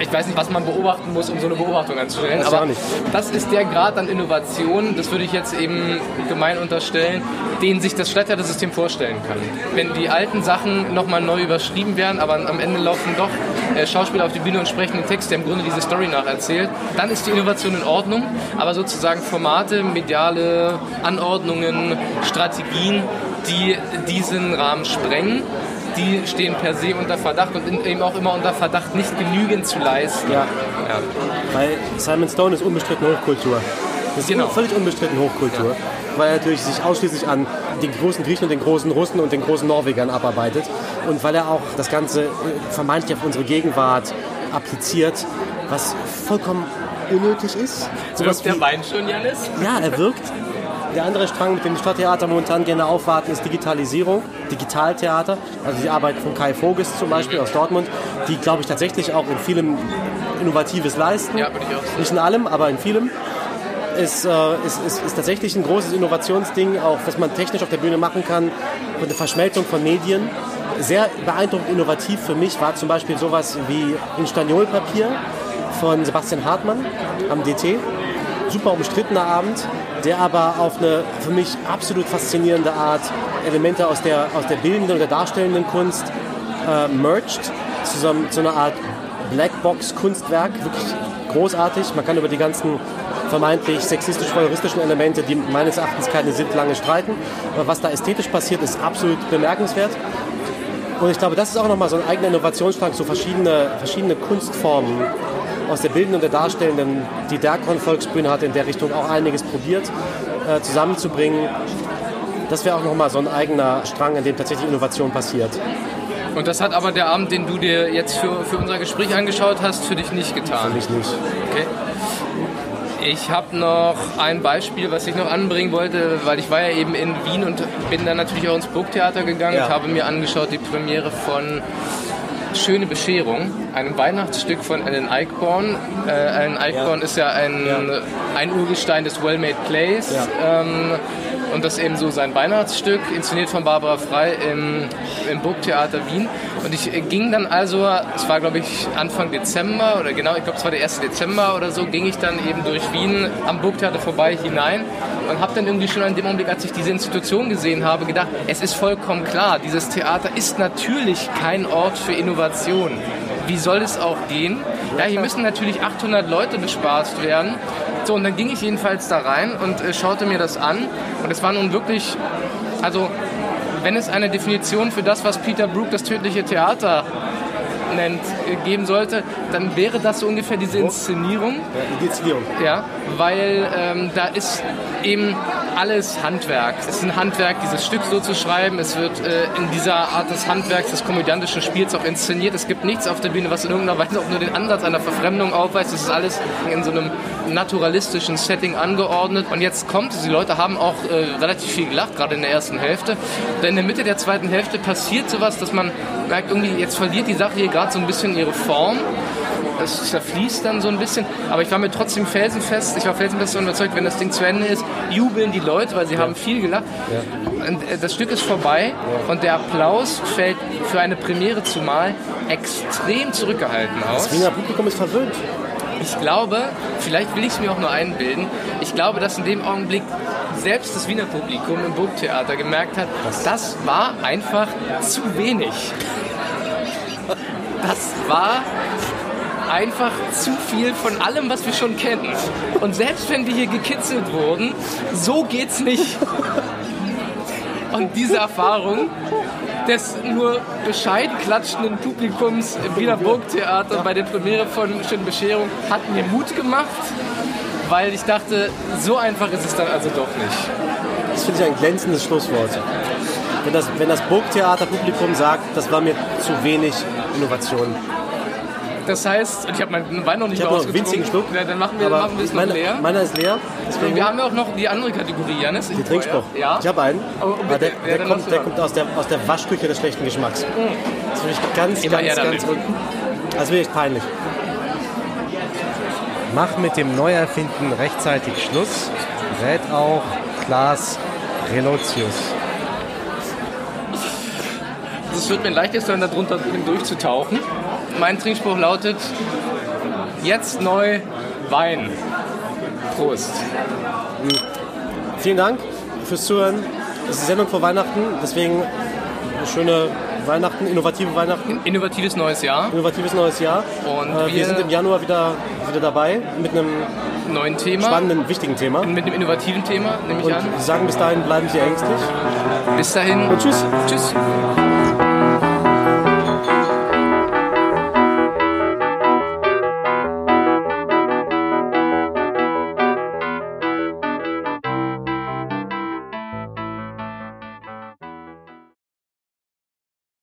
Speaker 1: ich weiß nicht, was man beobachten muss, um so eine Beobachtung anzustellen.
Speaker 2: Das
Speaker 1: aber das ist der Grad an Innovation, das würde ich jetzt eben gemein unterstellen, den sich das Stadttheatersystem vorstellen kann. Wenn die alten Sachen nochmal neu überschrieben werden, aber am Ende laufen doch äh, Schauspieler auf die Bühne und sprechen den Text, der im Grunde diese Story nacherzählt, dann ist die Innovation in Ordnung, aber sozusagen Formate, mediale Anordnungen, Strategien, die diesen Rahmen sprengen, die stehen per se unter Verdacht und eben auch immer unter Verdacht, nicht genügend zu leisten.
Speaker 2: Ja. ja. Weil Simon Stone ist unbestritten Hochkultur. Das ist
Speaker 1: Genau.
Speaker 2: völlig unbestritten Hochkultur.
Speaker 1: Ja.
Speaker 2: Weil er natürlich sich ausschließlich an den großen Griechen und den großen Russen und den großen Norwegern abarbeitet. Und weil er auch das Ganze äh, vermeintlich auf unsere Gegenwart appliziert, was vollkommen unnötig ist. Sowas
Speaker 1: Wirkt der Wein schon, Janis?
Speaker 2: Ja, er wirkt. Der andere Strang, mit dem die Stadttheater momentan gerne aufwarten, ist Digitalisierung, Digitaltheater. Also die Arbeit von Kai Voges zum Beispiel aus Dortmund, die, glaube ich, tatsächlich auch in vielem Innovatives leisten.
Speaker 1: Ja, würde ich auch sagen.
Speaker 2: Nicht in allem, aber in vielem. Ist, ist, ist, ist tatsächlich ein großes Innovationsding, auch was man technisch auf der Bühne machen kann. Und eine Verschmelzung von Medien. Sehr beeindruckend innovativ für mich war zum Beispiel sowas wie Instaniolpapier von Sebastian Hartmann am DT super umstrittener Abend, der aber auf eine für mich absolut faszinierende Art Elemente aus der, aus der bildenden oder darstellenden Kunst äh, merged, zusammen zu einer Art Blackbox-Kunstwerk, wirklich großartig. Man kann über die ganzen vermeintlich sexistisch-voyeuristischen Elemente, die meines Erachtens keine sind, lange streiten. Aber was da ästhetisch passiert, ist absolut bemerkenswert. Und ich glaube, das ist auch nochmal so ein eigener Innovationsstrang, so verschiedene, verschiedene Kunstformen aus der bildenden und der darstellenden. Die Derkon Volksbühne hat in der Richtung auch einiges probiert, äh, zusammenzubringen. Das wäre auch nochmal so ein eigener Strang, in dem tatsächlich Innovation passiert.
Speaker 1: Und das hat aber der Abend, den du dir jetzt für, für unser Gespräch angeschaut hast, für dich nicht getan.
Speaker 2: Für mich nicht.
Speaker 1: Okay. Ich habe noch ein Beispiel, was ich noch anbringen wollte, weil ich war ja eben in Wien und bin dann natürlich auch ins Burgtheater gegangen
Speaker 2: Ja.
Speaker 1: und habe mir angeschaut die Premiere von Schöne Bescherung, einem Weihnachtsstück von Alan Ayckbourn. Äh, Alan Ayckbourn
Speaker 2: Ja.
Speaker 1: ist ja ein,
Speaker 2: Ja.
Speaker 1: ein Urgestein des Well-Made Plays.
Speaker 2: Ja.
Speaker 1: Ähm, und das eben so sein Weihnachtsstück, inszeniert von Barbara Frei im, im Burgtheater Wien. Und ich äh, ging dann also, es war glaube ich Anfang Dezember oder genau, ich glaube es war der 1. Dezember oder so, ging ich dann eben durch Wien am Burgtheater vorbei hinein und habe dann irgendwie schon in dem Augenblick, als ich diese Institution gesehen habe, gedacht, es ist vollkommen klar, dieses Theater ist natürlich kein Ort für Innovation. Wie soll es auch gehen? Ja, hier müssen natürlich 800 Leute bespaßt werden. So, und dann ging ich jedenfalls da rein und äh, schaute mir das an. Und es war nun wirklich, also wenn es eine Definition für das, was Peter Brook das tödliche Theater nennt, äh, geben sollte, dann wäre das so ungefähr diese Inszenierung.
Speaker 2: Ja, die Dezidierung.
Speaker 1: Ja, weil ähm, da ist eben alles Handwerk. Es ist ein Handwerk, dieses Stück so zu schreiben. Es wird äh, in dieser Art des Handwerks, des komödiantischen Spiels auch inszeniert. Es gibt nichts auf der Bühne, was in irgendeiner Weise auch nur den Ansatz einer Verfremdung aufweist. Es ist alles in so einem naturalistischen Setting angeordnet. Und jetzt kommt es, die Leute haben auch äh, relativ viel gelacht, gerade in der ersten Hälfte. Denn in der Mitte der zweiten Hälfte passiert sowas, dass man merkt, irgendwie jetzt verliert die Sache hier gerade so ein bisschen ihre Form das zerfließt dann so ein bisschen. Aber ich war mir trotzdem felsenfest, ich war felsenfest davon überzeugt, wenn das Ding zu Ende ist, jubeln die Leute, weil sie haben viel gelacht. Und äh, das Stück ist vorbei und der Applaus fällt für eine Premiere zumal extrem zurückgehalten aus.
Speaker 2: Das Wiener Publikum ist verwöhnt.
Speaker 1: Ich glaube, vielleicht will ich es mir auch nur einbilden, ich glaube, dass in dem Augenblick selbst das Wiener Publikum im Burgtheater gemerkt hat, das war einfach zu wenig. Das war einfach zu viel von allem, was wir schon kennen. Und selbst wenn wir hier gekitzelt wurden, so geht's nicht. Und diese Erfahrung des nur bescheiden klatschenden Publikums im Wiener Burgtheater bei der Premiere von Schöne Bescherung hat mir Mut gemacht, weil ich dachte, so einfach ist es dann also doch nicht.
Speaker 2: Das finde ich ein glänzendes Schlusswort. Wenn das, wenn das Burgtheaterpublikum sagt, das war mir zu wenig Innovation.
Speaker 1: Das heißt, ich habe meinen Wein noch nicht
Speaker 2: Ich habe noch einen winzigen Schluck.
Speaker 1: Ja, dann machen wir,
Speaker 2: aber
Speaker 1: machen wir es noch
Speaker 2: meine-
Speaker 1: leer.
Speaker 2: Meiner ist leer. Deswegen
Speaker 1: wir haben ja auch noch die andere Kategorie, Janis.
Speaker 2: den Trinkspruch.
Speaker 1: Ja.
Speaker 2: Ich habe einen.
Speaker 1: Oh, bitte.
Speaker 2: aber der,
Speaker 1: Ja,
Speaker 2: der,
Speaker 1: dann
Speaker 2: kommt, der
Speaker 1: mal.
Speaker 2: kommt aus der, aus der Waschküche des schlechten Geschmacks. Das finde ich ganz,
Speaker 1: Immer
Speaker 2: ganz, ganz unten. Das ist wirklich peinlich.
Speaker 3: Mach mit dem Neuerfinden rechtzeitig Schluss, rät auch Klaas Relotius.
Speaker 1: Es wird mir ein leichtes sein, darunter hindurchzutauchen. Mein Trinkspruch lautet: Jetzt neu Wein. Prost.
Speaker 2: Vielen Dank fürs Zuhören. Das ist die Sendung vor Weihnachten, deswegen schöne Weihnachten, innovative Weihnachten,
Speaker 1: Innovatives neues Jahr.
Speaker 2: innovatives neues Jahr.
Speaker 1: Und
Speaker 2: äh, wir,
Speaker 1: wir-
Speaker 2: sind im Januar wieder, wieder dabei mit einem
Speaker 1: Neuen Thema.
Speaker 2: spannenden, wichtigen Thema.
Speaker 1: Mit einem innovativen Thema, nehme ich
Speaker 2: Und
Speaker 1: an.
Speaker 2: sagen bis dahin, bleiben Sie ängstlich.
Speaker 1: Bis dahin.
Speaker 2: Und tschüss.
Speaker 1: Tschüss.